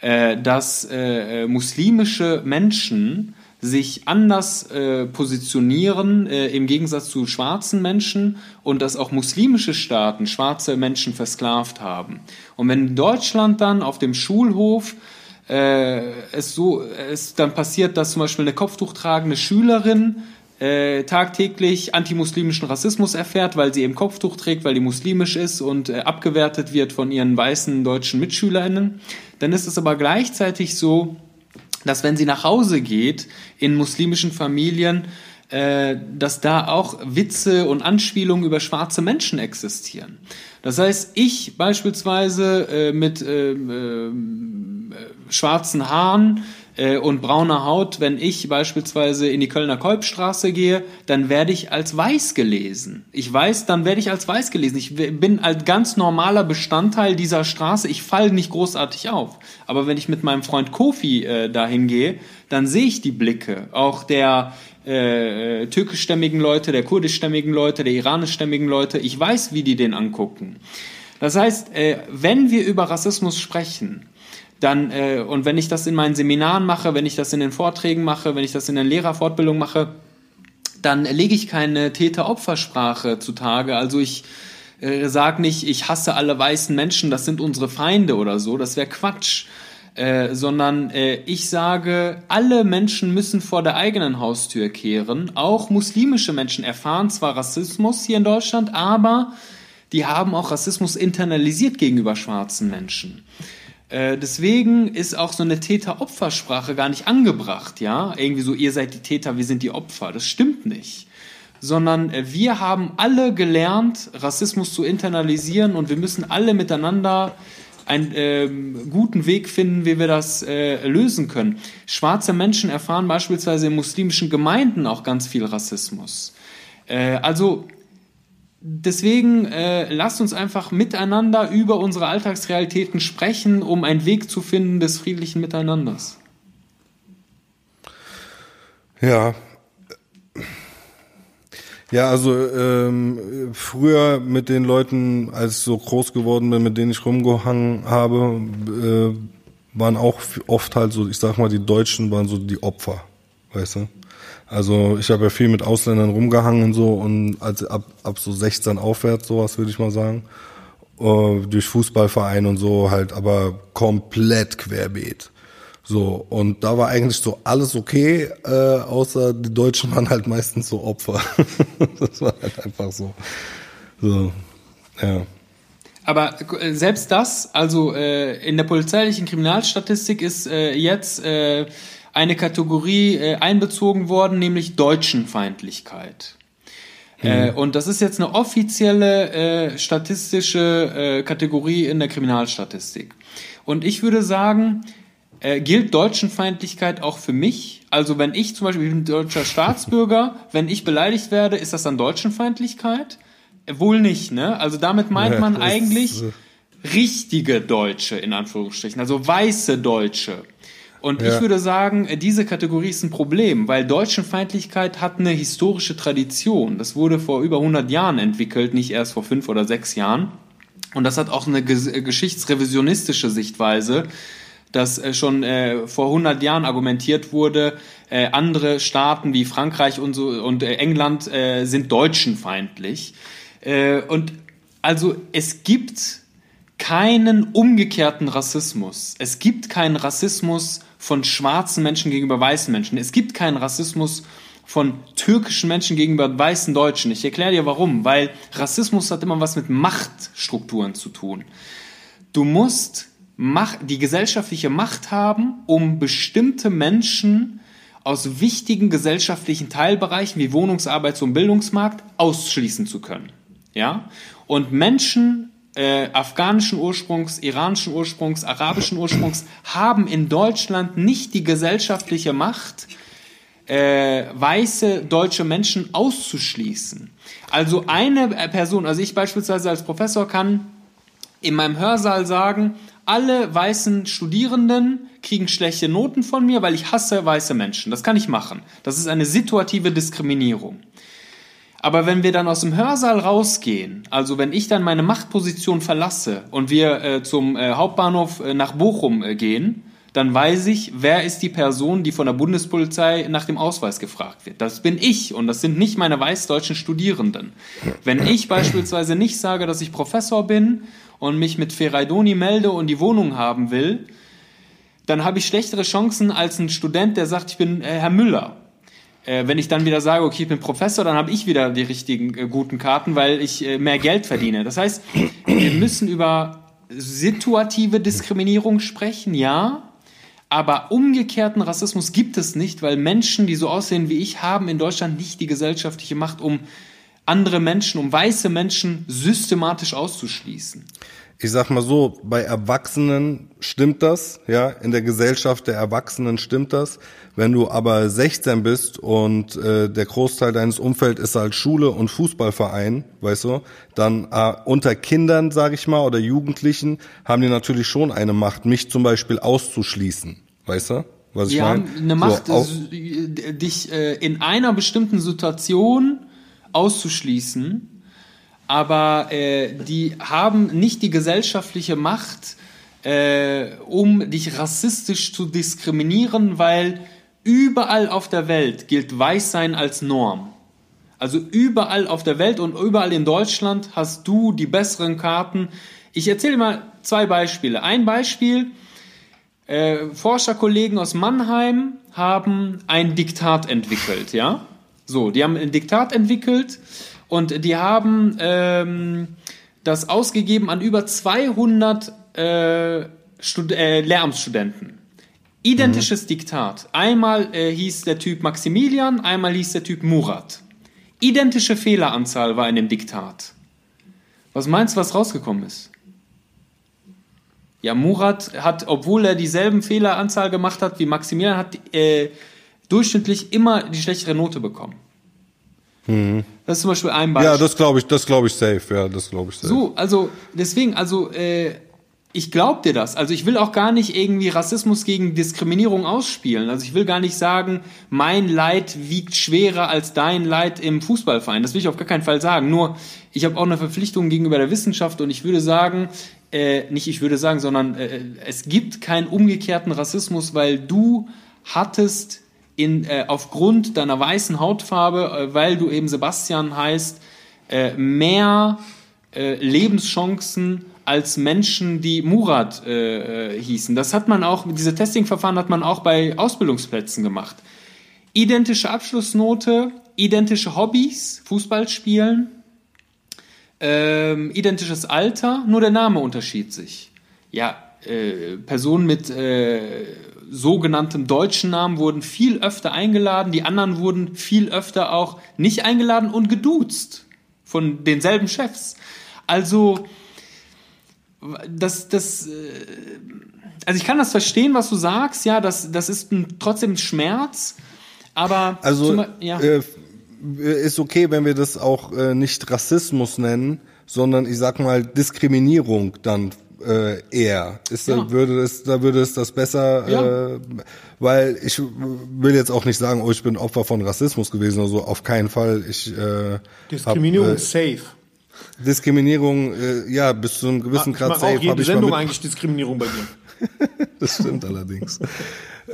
äh, dass äh, muslimische Menschen sich anders äh, positionieren äh, im Gegensatz zu schwarzen Menschen und dass auch muslimische Staaten schwarze Menschen versklavt haben. Und wenn in Deutschland dann auf dem Schulhof äh, es so es dann passiert, dass zum Beispiel eine Kopftuch tragende Schülerin äh, tagtäglich antimuslimischen Rassismus erfährt, weil sie eben Kopftuch trägt, weil die muslimisch ist und äh, abgewertet wird von ihren weißen deutschen MitschülerInnen, dann ist es aber gleichzeitig so, dass wenn sie nach Hause geht in muslimischen Familien, äh, dass da auch Witze und Anspielungen über schwarze Menschen existieren. Das heißt, ich beispielsweise äh, mit äh, äh, schwarzen Haaren äh, und brauner Haut, wenn ich beispielsweise in die Kölner Kolbstraße gehe, dann werde ich als weiß gelesen. Ich weiß, dann werde ich als weiß gelesen. Ich bin als ganz normaler Bestandteil dieser Straße. Ich falle nicht großartig auf. Aber wenn ich mit meinem Freund Kofi äh, dahin gehe, dann sehe ich die Blicke. Auch der äh, türkischstämmigen Leute, der kurdischstämmigen Leute, der iranischstämmigen Leute. Ich weiß, wie die den angucken. Das heißt, äh, wenn wir über Rassismus sprechen, dann, äh, und wenn ich das in meinen Seminaren mache, wenn ich das in den Vorträgen mache, wenn ich das in der Lehrerfortbildung mache, dann lege ich keine Täter-Opfer-Sprache zutage. Also ich äh, sage nicht, ich hasse alle weißen Menschen, das sind unsere Feinde oder so, das wäre Quatsch. Äh, sondern äh, ich sage, alle Menschen müssen vor der eigenen Haustür kehren. Auch muslimische Menschen erfahren zwar Rassismus hier in Deutschland, aber die haben auch Rassismus internalisiert gegenüber schwarzen Menschen. Äh, deswegen ist auch so eine Täter-Opfer-Sprache gar nicht angebracht, ja? Irgendwie so, ihr seid die Täter, wir sind die Opfer. Das stimmt nicht. Sondern äh, wir haben alle gelernt, Rassismus zu internalisieren und wir müssen alle miteinander einen ähm, guten Weg finden, wie wir das äh, lösen können. Schwarze Menschen erfahren beispielsweise in muslimischen Gemeinden auch ganz viel Rassismus. Äh, also Deswegen äh, lasst uns einfach miteinander über unsere Alltagsrealitäten sprechen, um einen Weg zu finden des friedlichen Miteinanders. Ja. Ja, also ähm, früher mit den Leuten, als ich so groß geworden bin, mit denen ich rumgehangen habe, äh, waren auch oft halt so, ich sag mal, die Deutschen waren so die Opfer, weißt du? Also ich habe ja viel mit Ausländern rumgehangen und so und als ab, ab so 16 aufwärts, sowas würde ich mal sagen. Uh, durch Fußballverein und so halt, aber komplett querbeet. So, und da war eigentlich so alles okay, äh, außer die Deutschen waren halt meistens so Opfer. das war halt einfach so. So, ja. Aber äh, selbst das, also äh, in der polizeilichen Kriminalstatistik ist äh, jetzt äh, eine Kategorie äh, einbezogen worden, nämlich Deutschenfeindlichkeit. Mhm. Äh, und das ist jetzt eine offizielle äh, statistische äh, Kategorie in der Kriminalstatistik. Und ich würde sagen, äh, gilt Deutschenfeindlichkeit auch für mich? Also wenn ich zum Beispiel, ich bin deutscher Staatsbürger, wenn ich beleidigt werde, ist das dann Deutschenfeindlichkeit? Äh, wohl nicht, ne? Also damit meint man eigentlich richtige Deutsche, in Anführungsstrichen, also weiße Deutsche. Und ja. ich würde sagen, diese Kategorie ist ein Problem, weil Deutschenfeindlichkeit hat eine historische Tradition. Das wurde vor über 100 Jahren entwickelt, nicht erst vor fünf oder sechs Jahren. Und das hat auch eine geschichtsrevisionistische Sichtweise, dass äh, schon äh, vor 100 Jahren argumentiert wurde, äh, andere Staaten wie Frankreich und, so, und äh, England äh, sind deutschenfeindlich. Äh, und also es gibt keinen umgekehrten Rassismus. Es gibt keinen Rassismus von schwarzen Menschen gegenüber weißen Menschen. Es gibt keinen Rassismus von türkischen Menschen gegenüber weißen Deutschen. Ich erkläre dir warum. Weil Rassismus hat immer was mit Machtstrukturen zu tun. Du musst die gesellschaftliche Macht haben, um bestimmte Menschen aus wichtigen gesellschaftlichen Teilbereichen wie Wohnungsarbeits- und Bildungsmarkt ausschließen zu können. Ja? Und Menschen äh, afghanischen Ursprungs, iranischen Ursprungs, arabischen Ursprungs haben in Deutschland nicht die gesellschaftliche Macht, äh, weiße deutsche Menschen auszuschließen. Also eine Person, also ich beispielsweise als Professor kann in meinem Hörsaal sagen, alle weißen Studierenden kriegen schlechte Noten von mir, weil ich hasse weiße Menschen. Das kann ich machen. Das ist eine situative Diskriminierung. Aber wenn wir dann aus dem Hörsaal rausgehen, also wenn ich dann meine Machtposition verlasse und wir äh, zum äh, Hauptbahnhof äh, nach Bochum äh, gehen, dann weiß ich, wer ist die Person, die von der Bundespolizei nach dem Ausweis gefragt wird. Das bin ich und das sind nicht meine weißdeutschen Studierenden. Wenn ich beispielsweise nicht sage, dass ich Professor bin und mich mit Ferraidoni melde und die Wohnung haben will, dann habe ich schlechtere Chancen als ein Student, der sagt, ich bin äh, Herr Müller äh, wenn ich dann wieder sage, okay, ich bin Professor, dann habe ich wieder die richtigen äh, guten Karten, weil ich äh, mehr Geld verdiene. Das heißt, wir müssen über situative Diskriminierung sprechen, ja, aber umgekehrten Rassismus gibt es nicht, weil Menschen, die so aussehen wie ich, haben in Deutschland nicht die gesellschaftliche Macht, um andere Menschen, um weiße Menschen systematisch auszuschließen. Ich sag mal so, bei Erwachsenen stimmt das, ja, in der Gesellschaft der Erwachsenen stimmt das. Wenn du aber 16 bist und äh, der Großteil deines Umfelds ist halt Schule und Fußballverein, weißt du, dann äh, unter Kindern, sag ich mal, oder Jugendlichen haben die natürlich schon eine Macht, mich zum Beispiel auszuschließen, weißt du? Was ich meine? haben eine Macht, so, dich äh, in einer bestimmten Situation auszuschließen aber äh, die haben nicht die gesellschaftliche Macht, äh, um dich rassistisch zu diskriminieren, weil überall auf der Welt gilt Weißsein als Norm. Also überall auf der Welt und überall in Deutschland hast du die besseren Karten. Ich erzähle mal zwei Beispiele. Ein Beispiel, äh, Forscherkollegen aus Mannheim haben ein Diktat entwickelt, ja? So, die haben ein Diktat entwickelt, und die haben ähm, das ausgegeben an über 200 äh, äh, Lehramtsstudenten. Identisches mhm. Diktat. Einmal äh, hieß der Typ Maximilian, einmal hieß der Typ Murat. Identische Fehleranzahl war in dem Diktat. Was meinst du, was rausgekommen ist? Ja, Murat hat, obwohl er dieselben Fehleranzahl gemacht hat wie Maximilian, hat äh, durchschnittlich immer die schlechtere Note bekommen. Mhm. Das ist zum Beispiel ein Beispiel. Ja, das glaube ich, das glaube ich safe, ja, das glaube ich safe. So, also deswegen, also äh, ich glaube dir das. Also ich will auch gar nicht irgendwie Rassismus gegen Diskriminierung ausspielen. Also ich will gar nicht sagen, mein Leid wiegt schwerer als dein Leid im Fußballverein. Das will ich auf gar keinen Fall sagen. Nur ich habe auch eine Verpflichtung gegenüber der Wissenschaft und ich würde sagen, äh, nicht ich würde sagen, sondern äh, es gibt keinen umgekehrten Rassismus, weil du hattest in, äh, aufgrund deiner weißen Hautfarbe, äh, weil du eben Sebastian heißt, äh, mehr äh, Lebenschancen als Menschen, die Murat äh, äh, hießen. Das hat man auch, diese Testingverfahren hat man auch bei Ausbildungsplätzen gemacht. Identische Abschlussnote, identische Hobbys, Fußball spielen, ähm, identisches Alter, nur der Name unterschied sich. Ja, äh, Personen mit äh, sogenanntem deutschen Namen wurden viel öfter eingeladen, die anderen wurden viel öfter auch nicht eingeladen und geduzt von denselben Chefs. Also, das, das, äh, also ich kann das verstehen, was du sagst, ja, das, das ist ein, trotzdem ein Schmerz, aber also zum, ja. äh, ist okay, wenn wir das auch äh, nicht Rassismus nennen, sondern ich sag mal Diskriminierung dann äh, eher. Ist, ja. da würde es, da würde es das besser, ja. äh, weil ich will jetzt auch nicht sagen, oh, ich bin Opfer von Rassismus gewesen oder so. Auf keinen Fall. Ich äh, Diskriminierung hab, äh, safe. Diskriminierung, äh, ja, bis zu einem gewissen ah, Grad safe. Auch jede Sendung eigentlich Diskriminierung bei dir. das stimmt allerdings.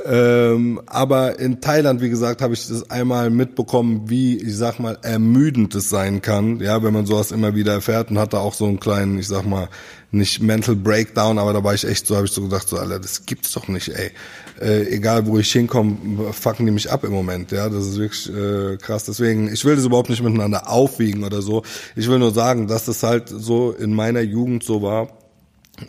Ähm, aber in Thailand, wie gesagt, habe ich das einmal mitbekommen, wie, ich sag mal, ermüdend es sein kann, ja, wenn man sowas immer wieder erfährt und hatte auch so einen kleinen, ich sag mal, nicht Mental Breakdown, aber da war ich echt so, habe ich so gedacht, so, Alter, das gibt's doch nicht, ey. Äh, egal wo ich hinkomme, fucken die mich ab im Moment, ja, das ist wirklich äh, krass. Deswegen, ich will das überhaupt nicht miteinander aufwiegen oder so. Ich will nur sagen, dass das halt so in meiner Jugend so war.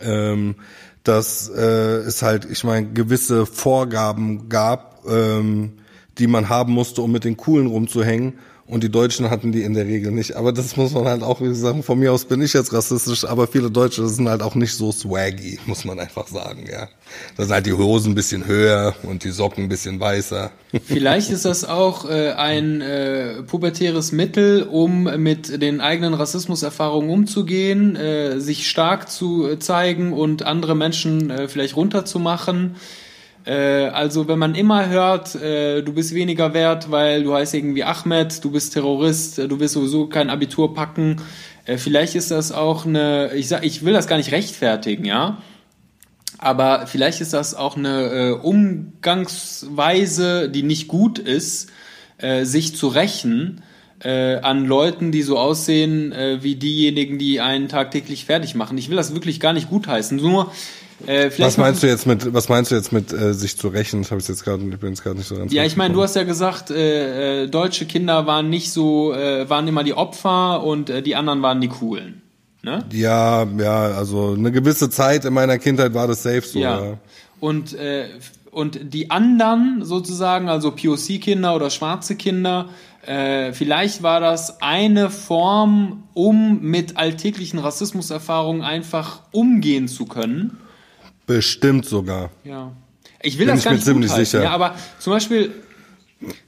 Ähm, dass äh, es halt, ich meine, gewisse Vorgaben gab, ähm, die man haben musste, um mit den Coolen rumzuhängen. Und die Deutschen hatten die in der Regel nicht. Aber das muss man halt auch sagen. Von mir aus bin ich jetzt rassistisch, aber viele Deutsche sind halt auch nicht so swaggy, muss man einfach sagen, ja. Da sind halt die Hosen ein bisschen höher und die Socken ein bisschen weißer. Vielleicht ist das auch äh, ein äh, pubertäres Mittel, um mit den eigenen Rassismuserfahrungen umzugehen, äh, sich stark zu zeigen und andere Menschen äh, vielleicht runterzumachen. Äh, also wenn man immer hört, äh, du bist weniger wert, weil du heißt irgendwie Ahmed, du bist Terrorist, äh, du wirst sowieso kein Abitur packen, äh, vielleicht ist das auch eine, ich sag, ich will das gar nicht rechtfertigen, ja, aber vielleicht ist das auch eine äh, Umgangsweise, die nicht gut ist, sich zu rächen an Leuten, die so aussehen wie diejenigen, die einen tagtäglich fertig machen. Ich will das wirklich gar nicht gutheißen. Nur äh, was meinst du jetzt mit, was meinst du jetzt mit äh, sich zu rächen? Das habe ich jetzt gerade, ich bin jetzt gerade nicht so ganz. Ja, ich meine, du hast ja gesagt, äh, äh, deutsche Kinder waren nicht so, äh, waren immer die Opfer und äh, die anderen waren die coolen. Ne? Ja, ja, also eine gewisse Zeit in meiner Kindheit war das safe so. Ja. ja. Und äh, und die anderen sozusagen, also POC-Kinder oder schwarze Kinder, Äh, vielleicht war das eine Form, um mit alltäglichen Rassismuserfahrungen einfach umgehen zu können. Bestimmt sogar. Ja. Ich will Bin das ich gar nicht ziemlich sicher. Ja, aber zum Beispiel,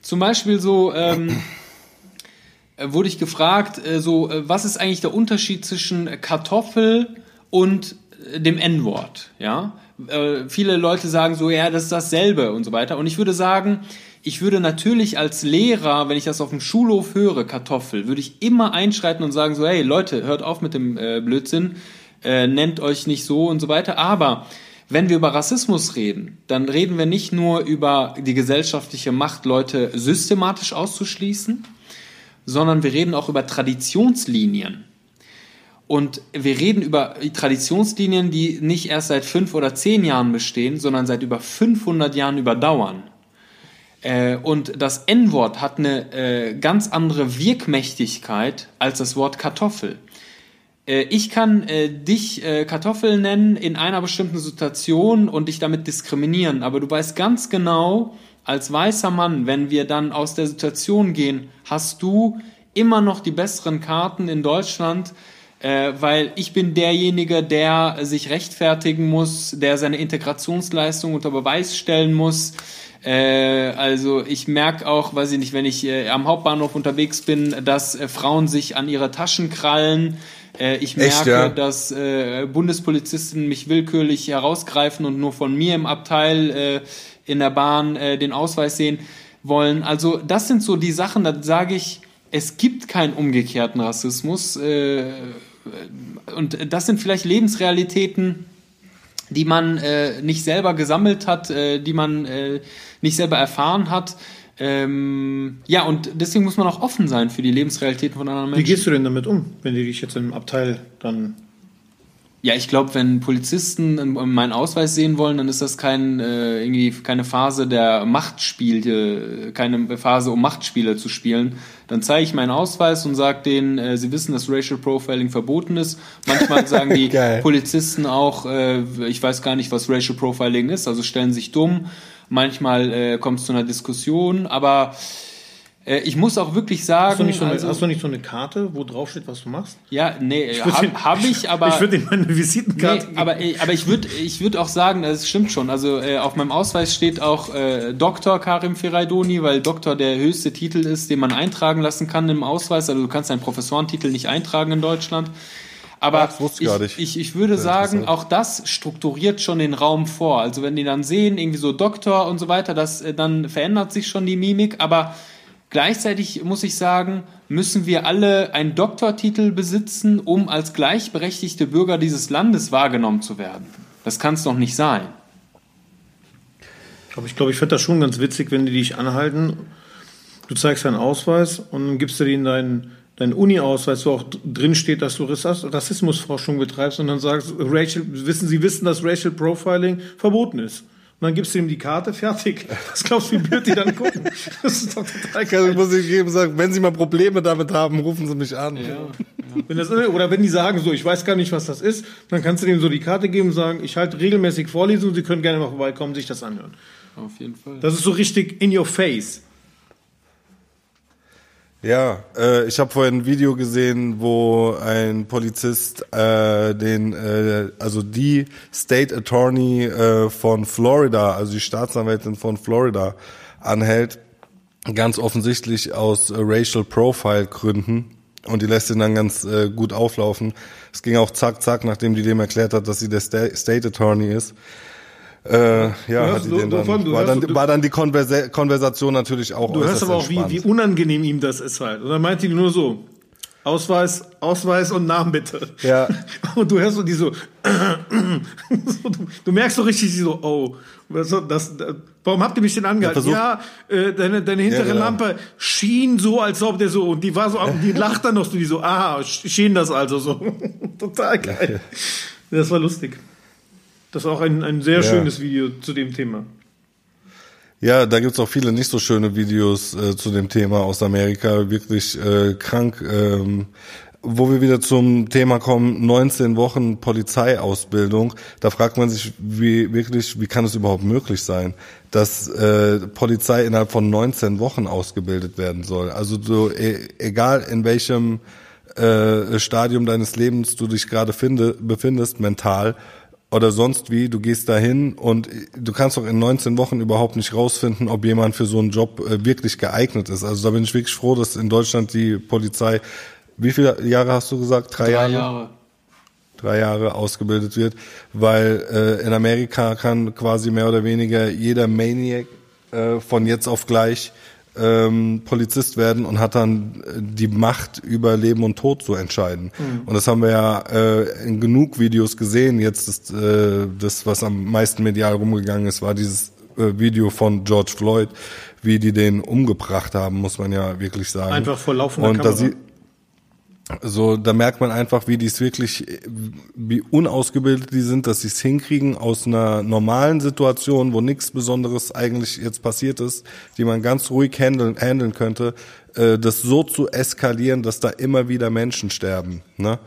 zum Beispiel so ähm, äh, wurde ich gefragt, äh, so äh, was ist eigentlich der Unterschied zwischen Kartoffel und äh, dem N-Wort? Ja, äh, viele Leute sagen so, ja, das ist dasselbe und so weiter. Und ich würde sagen, ich würde natürlich als Lehrer, wenn ich das auf dem Schulhof höre, Kartoffel, würde ich immer einschreiten und sagen so, hey Leute, hört auf mit dem Blödsinn, äh, nennt euch nicht so und so weiter. Aber wenn wir über Rassismus reden, dann reden wir nicht nur über die gesellschaftliche Macht, Leute systematisch auszuschließen, sondern wir reden auch über Traditionslinien. Und wir reden über Traditionslinien, die nicht erst seit fünf oder zehn Jahren bestehen, sondern seit über 500 Jahren überdauern. Äh, und das N-Wort hat eine äh, ganz andere Wirkmächtigkeit als das Wort Kartoffel. Äh, ich kann äh, dich äh, Kartoffel nennen in einer bestimmten Situation und dich damit diskriminieren, aber du weißt ganz genau, als weißer Mann, wenn wir dann aus der Situation gehen, hast du immer noch die besseren Karten in Deutschland, äh, weil ich bin derjenige, der sich rechtfertigen muss, der seine Integrationsleistung unter Beweis stellen muss. Äh, also ich merke auch, weiß ich nicht, wenn ich äh, am Hauptbahnhof unterwegs bin, dass äh, Frauen sich an ihre Taschen krallen. Äh, ich merke, Echt, ja? dass äh, Bundespolizisten mich willkürlich herausgreifen und nur von mir im Abteil äh, in der Bahn äh, den Ausweis sehen wollen. Also das sind so die Sachen, da sage ich, es gibt keinen umgekehrten Rassismus. Äh, und das sind vielleicht Lebensrealitäten, die man äh, nicht selber gesammelt hat, äh, die man äh, nicht selber erfahren hat. Ähm, ja, und deswegen muss man auch offen sein für die Lebensrealitäten von anderen Wie Menschen. gehst du denn damit um, wenn die dich jetzt im Abteil dann. Ja, ich glaube, wenn Polizisten meinen Ausweis sehen wollen, dann ist das kein, äh, irgendwie keine Phase der Machtspiele, keine Phase, um Machtspiele zu spielen. Dann zeige ich meinen Ausweis und sage denen, äh, sie wissen, dass Racial Profiling verboten ist. Manchmal sagen die. Polizisten auch, äh, ich weiß gar nicht, was Racial Profiling ist, also stellen sich dumm. Manchmal äh, kommt es zu einer Diskussion, aber äh, ich muss auch wirklich sagen, Hast du, nicht so eine, also, hast du nicht so eine Karte, wo drauf steht, was du machst? ja, nee, habe hab ich, aber Ich würde dir meine Visitenkarte Nee, aber, aber ich würde ich würd auch sagen, das stimmt schon. Also äh, auf meinem Ausweis steht auch äh, Dr. Karim Feraidoni, weil Doktor der höchste Titel ist, den man eintragen lassen kann im Ausweis. Also du kannst einen Professorentitel nicht eintragen in Deutschland. Aber Ach, ich ich, gar nicht. ich, ich würde Sehr sagen, auch das strukturiert schon den Raum vor. Also wenn die dann sehen, irgendwie so Doktor und so weiter, das, äh, dann verändert sich schon die Mimik. Aber gleichzeitig muss ich sagen, müssen wir alle einen Doktortitel besitzen, um als gleichberechtigte Bürger dieses Landes wahrgenommen zu werden. Das kann es doch nicht sein. Aber ich glaube, ich fände das schon ganz witzig, wenn die dich anhalten. Du zeigst deinen Ausweis und dann gibst du denen deinen, deinen Uni-Ausweis, wo auch drin steht, dass du Rassismusforschung betreibst und dann sagst, Racial, wissen Sie wissen, dass Racial Profiling verboten ist. Und dann gibst du ihm die Karte, fertig. Was glaubst du, wie blöd die dann gucken? Das ist doch total Ich geil. muss ich jedem sagen, wenn Sie mal Probleme damit haben, rufen Sie mich an. Wenn das, oder wenn die sagen so, ich weiß gar nicht, was das ist, dann kannst du dem so die Karte geben und sagen, ich halte regelmäßig Vorlesungen, Sie können gerne mal vorbeikommen, sich das anhören. Auf jeden Fall. Das ist so richtig in your face. Ja, äh, ich habe vorhin ein Video gesehen, wo ein Polizist äh, den, äh, also die State Attorney äh, von Florida, also die Staatsanwältin von Florida, anhält, ganz offensichtlich aus äh, Racial Profile Gründen. Und die lässt ihn dann ganz äh, gut auflaufen. Es ging auch zack, zack, nachdem die dem erklärt hat, dass sie der Sta State Attorney ist. Äh, ja, hörst- du- dann, du war, hörst- dann, war dann die Konversa Konversation natürlich auch Du hörst aber auch, wie, wie unangenehm ihm das ist halt. Und dann meint die nur so, Ausweis, Ausweis und Namen bitte. Ja. Und du hörst so die so, du, merkst so richtig die so, oh, das, das, warum habt ihr mich denn angehalten? Ja, äh, deine, deine hintere Ja, genau. Lampe schien so, als ob der so, und die war so, die lacht dann noch so, die so, aha, schien das also so. Total geil. Das war lustig. Das war auch ein, ein sehr Ja. schönes Video zu dem Thema. Ja, da gibt's auch viele nicht so schöne Videos äh, zu dem Thema aus Amerika, wirklich äh, krank. Ähm, wo wir wieder zum Thema kommen, 19 Wochen Polizeiausbildung, da fragt man sich, wie wirklich, wie kann es überhaupt möglich sein, dass äh, Polizei innerhalb von 19 Wochen ausgebildet werden soll. Also so, e egal in welchem äh, Stadium deines Lebens du dich gerade finde, befindest, mental oder sonst wie, du gehst dahin und du kannst doch in 19 Wochen überhaupt nicht rausfinden, ob jemand für so einen Job äh, wirklich geeignet ist. Also da bin ich wirklich froh, dass in Deutschland die Polizei wie viele Jahre hast du gesagt? Drei, Drei Jahre? Jahre. Drei Jahre ausgebildet wird, weil äh, in Amerika kann quasi mehr oder weniger jeder Maniac äh, von jetzt auf gleich ähm, Polizist werden und hat dann äh, die Macht über Leben und Tod zu entscheiden. Mhm. Und das haben wir ja äh, in genug Videos gesehen. Jetzt ist äh, das, was am meisten medial rumgegangen ist, war dieses äh, Video von George Floyd, wie die den umgebracht haben, muss man ja wirklich sagen. Einfach vor laufender und Kamera. Da sie, so, da merkt man einfach, wie die es wirklich, wie unausgebildet die sind, dass sie es hinkriegen aus einer normalen Situation, wo nichts Besonderes eigentlich jetzt passiert ist, die man ganz ruhig handeln, handeln könnte, äh, das so zu eskalieren, dass da immer wieder Menschen sterben. Ne?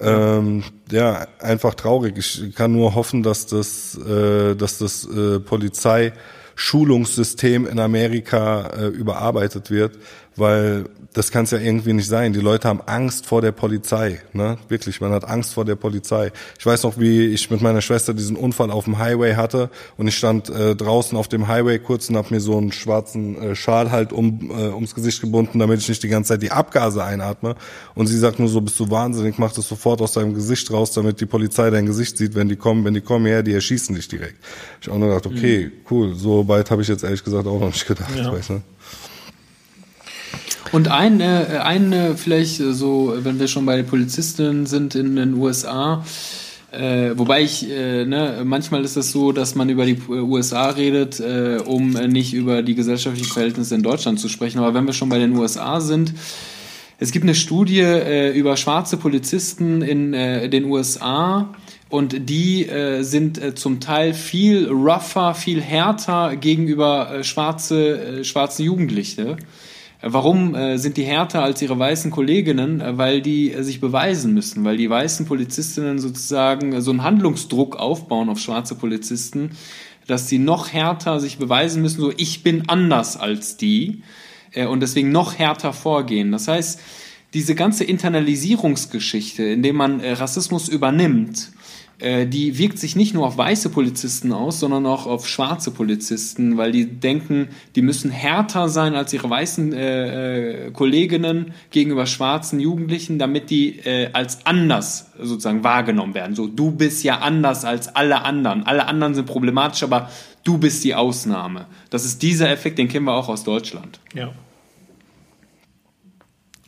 Ähm, ja, einfach traurig. Ich kann nur hoffen, dass das, äh, dass das äh, Polizeischulungssystem in Amerika äh, überarbeitet wird, weil das kann es ja irgendwie nicht sein. Die Leute haben Angst vor der Polizei, ne? Wirklich, man hat Angst vor der Polizei. Ich weiß noch, wie ich mit meiner Schwester diesen Unfall auf dem Highway hatte und ich stand äh, draußen auf dem Highway kurz und habe mir so einen schwarzen äh, Schal halt um äh, ums Gesicht gebunden, damit ich nicht die ganze Zeit die Abgase einatme. Und sie sagt nur so, bist du wahnsinnig, mach das sofort aus deinem Gesicht raus, damit die Polizei dein Gesicht sieht, wenn die kommen. Wenn die kommen her, die erschießen dich direkt. Ich habe auch nur gedacht, okay, mhm. cool, so weit habe ich jetzt ehrlich gesagt auch noch nicht gedacht. Ja. Weißt, ne? Und ein, äh, ein äh, vielleicht so, wenn wir schon bei den Polizisten sind in den USA, äh, wobei ich, äh, ne, manchmal ist es so, dass man über die USA redet, äh, um nicht über die gesellschaftlichen Verhältnisse in Deutschland zu sprechen. Aber wenn wir schon bei den USA sind, es gibt eine Studie äh, über schwarze Polizisten in äh, den USA und die äh, sind äh, zum Teil viel rougher, viel härter gegenüber äh, schwarze, schwarzen Jugendliche. Warum äh, sind die härter als ihre weißen Kolleginnen? Äh, weil die äh, sich beweisen müssen, weil die weißen Polizistinnen sozusagen so einen Handlungsdruck aufbauen auf schwarze Polizisten, dass sie noch härter sich beweisen müssen, so ich bin anders als die und deswegen noch härter vorgehen. Das heißt, diese ganze Internalisierungsgeschichte, indem man Rassismus übernimmt, äh, die wirkt sich nicht nur auf weiße Polizisten aus, sondern auch auf schwarze Polizisten, weil die denken, die müssen härter sein als ihre weißen äh, äh, Kolleginnen gegenüber schwarzen Jugendlichen, damit die äh, als anders sozusagen wahrgenommen werden. So, du bist ja anders als alle anderen. Alle anderen sind problematisch, aber du bist die Ausnahme. Das ist dieser Effekt, den kennen wir auch aus Deutschland. Ja.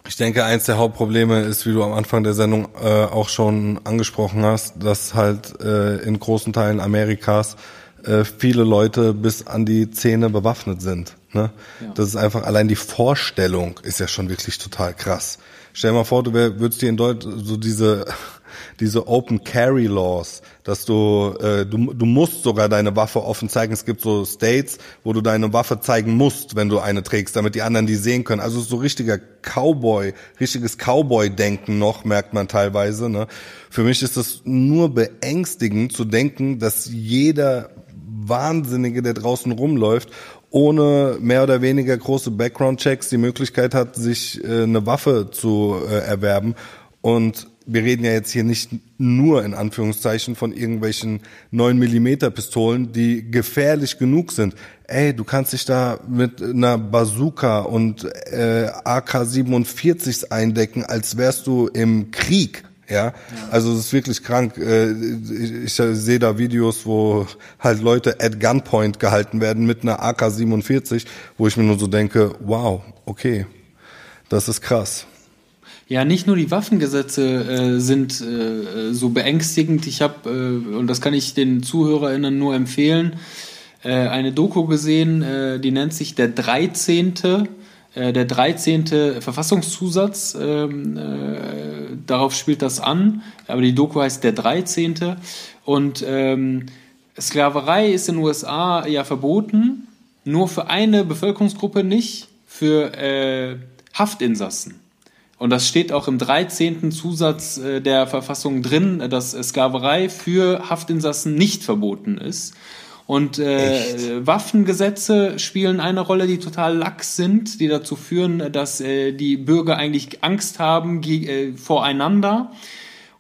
Ich denke, eins der Hauptprobleme ist, wie du am Anfang der Sendung äh, auch schon angesprochen hast, dass halt äh, in großen Teilen Amerikas äh, viele Leute bis an die Zähne bewaffnet sind. Ne? Ja. Das ist einfach allein die Vorstellung ist ja schon wirklich total krass. Stell dir mal vor, du wär, würdest dir in Deutschland so diese diese Open Carry Laws, dass du, äh, du, du musst sogar deine Waffe offen zeigen. Es gibt so States, wo du deine Waffe zeigen musst, wenn du eine trägst, damit die anderen die sehen können. Also so richtiger Cowboy, richtiges Cowboy-Denken noch, merkt man teilweise. Ne? Für mich ist es nur beängstigend zu denken, dass jeder Wahnsinnige, der draußen rumläuft, ohne mehr oder weniger große Background-Checks die Möglichkeit hat, sich äh, eine Waffe zu äh, erwerben. Und wir reden ja jetzt hier nicht nur in Anführungszeichen von irgendwelchen 9 Millimeter Pistolen, die gefährlich genug sind. Ey, du kannst dich da mit einer Bazooka und äh, AK-47 eindecken, als wärst du im Krieg. Ja, also es ist wirklich krank. Äh, ich sehe da Videos, wo halt Leute at Gunpoint gehalten werden mit einer AK-47, wo ich mir nur so denke, wow, okay, das ist krass. Ja, nicht nur die Waffengesetze äh, sind äh, so beängstigend. Ich habe, äh, und das kann ich den ZuhörerInnen nur empfehlen, äh, eine Doku gesehen, äh, die nennt sich Der 13. Äh, der 13. Verfassungszusatz. Ähm, äh, darauf spielt das an, aber die Doku heißt Der 13. Und ähm, Sklaverei ist in den USA ja verboten, nur für eine Bevölkerungsgruppe nicht, für äh, Haftinsassen. Und das steht auch im 13. Zusatz äh, der Verfassung drin, dass Sklaverei für Haftinsassen nicht verboten ist. Und äh, Waffengesetze spielen eine Rolle, die total lax sind, die dazu führen, dass äh, die Bürger eigentlich Angst haben äh, voreinander.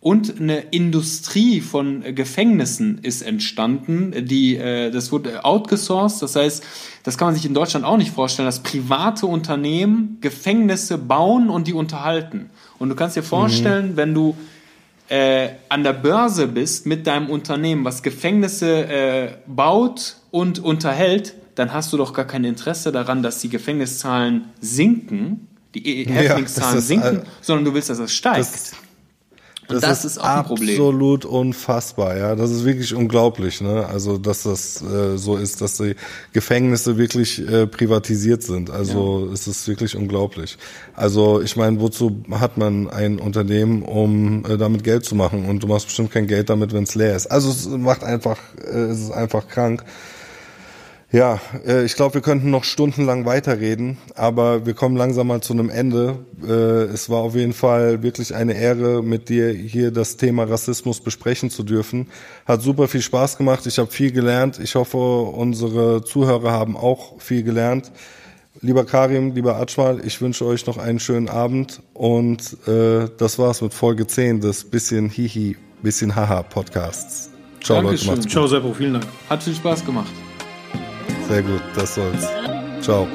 Und eine Industrie von Gefängnissen ist entstanden, die äh, das wurde outgesourced. Das heißt, das kann man sich in Deutschland auch nicht vorstellen, dass private Unternehmen Gefängnisse bauen und die unterhalten. Und du kannst dir vorstellen, mhm. wenn du äh, an der Börse bist mit deinem Unternehmen, was Gefängnisse äh, baut und unterhält, dann hast du doch gar kein Interesse daran, dass die Gefängniszahlen sinken, die Häftlingszahlen ja, sinken, sondern du willst, dass es steigt. Das, das, das ist, ist, auch ein Problem. Absolut unfassbar, ja. Das ist wirklich unglaublich, ne? Also, dass das äh, so ist, dass die Gefängnisse wirklich äh, privatisiert sind. Also, ja. es ist wirklich unglaublich. Also, ich meine, wozu hat man ein Unternehmen, um äh, damit Geld zu machen? Und du machst bestimmt kein Geld damit, wenn es leer ist. Also, es macht einfach, äh, es ist einfach krank. Ja, äh, ich glaube, wir könnten noch stundenlang weiterreden, aber wir kommen langsam mal zu einem Ende. Äh, es war auf jeden Fall wirklich eine Ehre, mit dir hier das Thema Rassismus besprechen zu dürfen. Hat super viel Spaß gemacht. Ich habe viel gelernt. Ich hoffe, unsere Zuhörer haben auch viel gelernt. Lieber Karim, lieber Atschmal, ich wünsche euch noch einen schönen Abend und äh, das war's mit Folge 10 des bisschen Hihi, bisschen Haha Podcasts. Ciao Dankeschön. Leute, macht's gut. Ciao Seppo, vielen Dank. Hat viel Spaß gemacht. Sehr gut, das soll's. Ciao.